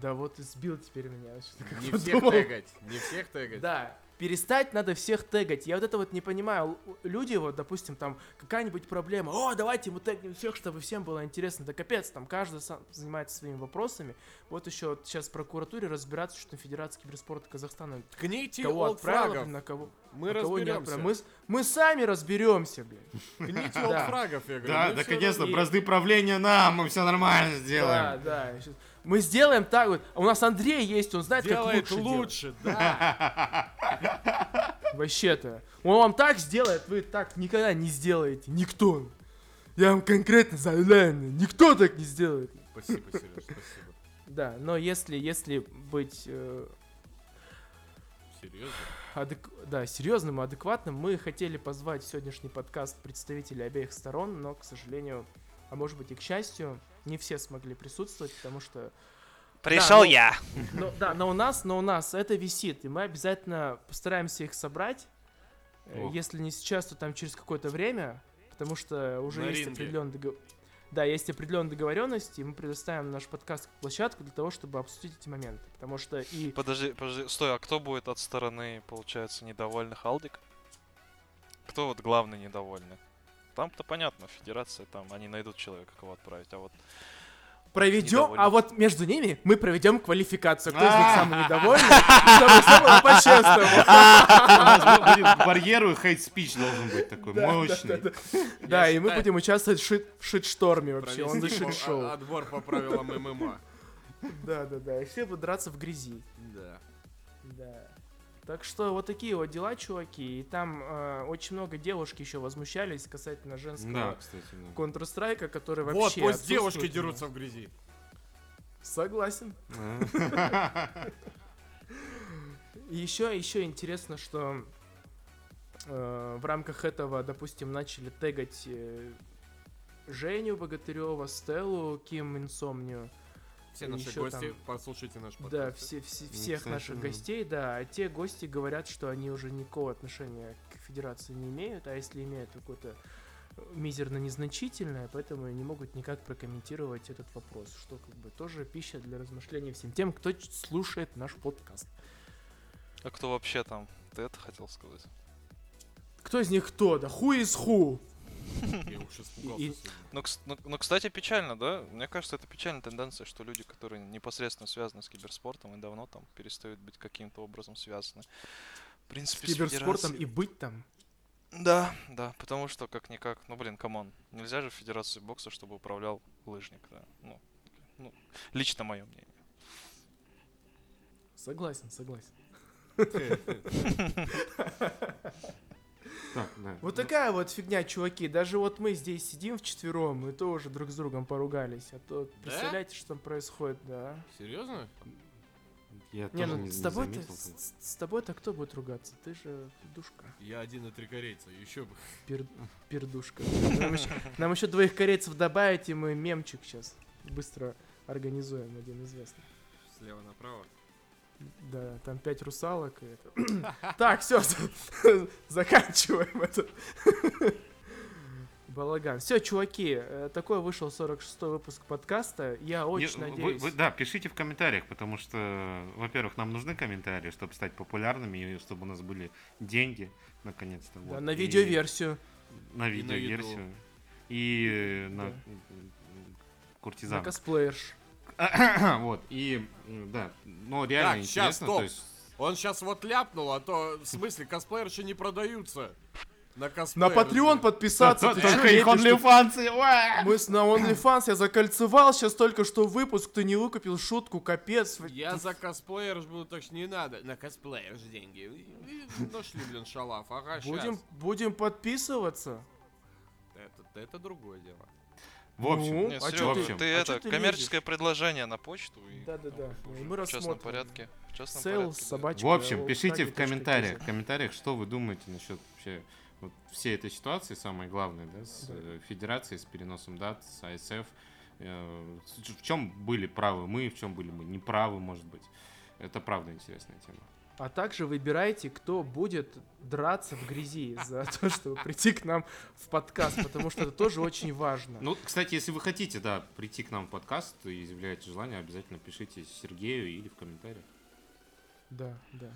Да вот и сбил теперь меня. Не всех тегать. Не всех тегать. Да, перестать надо всех тегать. Я вот это вот не понимаю. Люди, вот, допустим, там какая-нибудь проблема. О, давайте мы тегнем всех, чтобы всем было интересно. Да капец, там каждый сам занимается своими вопросами. Вот еще вот сейчас в прокуратуре разбираться, что Федерация киберспорта Казахстана кого отправила, блин, на кого, Мы на кого не разберемся. отправила. Мы, мы сами разберемся, блин. Кните Да. фрагов, я говорю. Да, мы всё наконец-то, и- бразды правления нам, мы все нормально Да, сделаем. да. щас- Мы сделаем так вот. А у нас Андрей есть, он знает, Делает как лучше. делать. лучше, да. *laughs* Вообще-то. Он вам так сделает, вы так никогда не сделаете. Никто. Я вам конкретно заявляю, никто так не сделает. Спасибо, Сереж, спасибо. Да, но если, если быть э, Серьезно? адек- да, серьезным и адекватным, мы хотели позвать в сегодняшний подкаст представителей обеих сторон, но, к сожалению, а может быть и к счастью, не все смогли присутствовать, потому что Пришел ну- я. Но, да, но у нас, но у нас это висит, и мы обязательно постараемся их собрать. Э, О. Если не сейчас, то там через какое-то время, потому что уже На есть ринге. определенные договор... Да, есть определенные договоренности, и мы предоставим наш подкаст как площадку для того, чтобы обсудить эти моменты. Потому что и Подожди, подожди, стой, а кто будет от стороны, получается, недовольных Алдик? Кто вот главный недовольный? Там-то понятно, федерация, там они найдут человека, кого отправить, а вот проведем, а вот между ними мы проведем квалификацию. Кто из них самый недовольный, чтобы все было по-честному. У нас будет барьер и хейт-спич должен быть такой мощный. да, и мы будем участвовать в шит- в шит-шторме вообще, он за шит-шоу. а- Отбор по правилам ММА. Да, да, да, и все будут драться в грязи. Да. Да. Так что вот такие вот дела, чуваки. И там э, очень много девушки еще возмущались касательно женского Да, кстати, да. Counter-Strike, который Вот, вообще пусть девушки дерутся в грязи. Согласен. *laughs* Еще, еще интересно, что э, в рамках этого, допустим, начали тегать э, Женю Богатырева, Стеллу, Ким Инсомнию. Все наши гости, там- послушайте наш подкаст. Да, все, все- всех кстати, наших гостей, да. А те гости говорят, что они уже никакого отношения к федерации не имеют, а если имеют, то какое-то э, мизерно незначительное, поэтому не могут никак прокомментировать этот вопрос, что как бы тоже пища для размышлений всем тем, кто слушает наш подкаст. а кто вообще там? Ты это хотел сказать? Кто из них кто? Да who is who? Я уж испугался. И-. Ну, кс- ну, ну, кстати, печально, да? Мне кажется, это печальная тенденция, что люди, которые непосредственно связаны с киберспортом и давно там перестают быть каким-то образом связаны. В С принципе, киберспортом и быть там. Да, да, потому что как-никак, ну блин, come on, нельзя же в Федерации бокса, чтобы управлял лыжник, да. Ну, ну лично мое мнение. Согласен, согласен. *laughs* *laughs* Так, да. Вот такая вот фигня, чуваки. Даже вот мы здесь сидим вчетвером, мы тоже друг с другом поругались. А то представляете, что там происходит, да. Серьезно? Я Не, тоже ну не, с не тобой-то, с, с тобой-то кто будет ругаться? Ты же душка, Я один и три корейца, еще бы. пер, пердушка. Нам еще, нам еще двоих корейцев добавить, и мы мемчик сейчас быстро организуем, один известный. Слева направо. Да, там пять русалок. и это. *clears throat* Так, все, *laughs* заканчиваем этот *laughs* балаган. Все, чуваки, э, такой вышел 46-й выпуск подкаста. Я очень Не, вы- надеюсь. вы- да, пишите в комментариях, потому что, во-первых, нам нужны комментарии, чтобы стать популярными, и чтобы у нас были деньги, наконец-то. Да, вот. на И- видеоверсию. На И на видеоверсию. И э, на Да. м, На куртизан. косплеерш. *coughs* Вот, и, да, но реально Так, интересно, стоп. то есть... Он сейчас вот ляпнул, а то, в смысле, косплееры еще не продаются. На На. Patreon подписаться. ты Только их? OnlyFans! Мы с на OnlyFans я закольцевал, сейчас только что выпуск, ты не выкупил шутку, капец. Я за косплеер ж буду, так что не надо. На косплеер ж деньги. Нашли, блин, шалав. Ага, Будем, будем подписываться. Это, это другое дело. В общем, Ну, Не, а чё Серёга, ты- ты, а это, ты коммерческое предложение на почту и Да-да-да. И мы в частном порядке. В частном Sales, порядке, да. собачка. В общем, пишите в комментариях, в комментариях, что вы думаете насчет вообще вот всей этой ситуации, самое главное, да, с Да. э, федерацией, с переносом дат, с АСФ. Э, В чем были правы мы, в чем были мы неправы, может быть. Это правда интересная тема. А также выбирайте, кто будет драться в грязи за *laughs* то, чтобы прийти к нам в подкаст, потому что это тоже очень важно. Ну, кстати, если вы хотите, да, прийти к нам в подкаст и изъявляете желание, обязательно пишите Сергею или в комментариях. Да, да.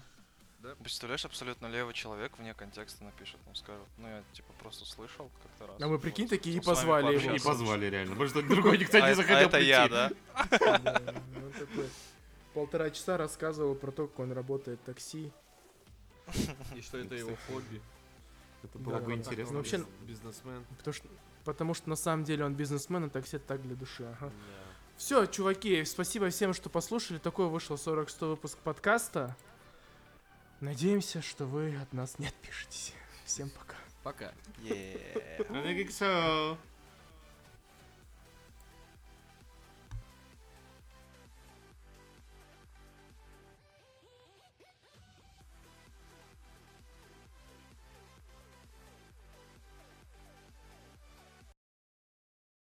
Представляешь, абсолютно левый человек вне контекста напишет, он скажет, ну я типа просто слышал как-то раз. А мы, прикинь, такие и с вами позвали его. И позвали реально, потому что другой никто А не это- захотел а это прийти. я, да? Полтора часа рассказывал про то, как он работает в такси. И что это его хобби. Это было бы интересно. Вообще- Бизнесмен. Потому что, потому что на самом деле он бизнесмен, а такси так для души. Ага. Все, чуваки, спасибо всем, что послушали. Такой вышел 46 выпуск подкаста. Надеемся, что вы от нас не отпишетесь. Всем пока. Пока. Yeah.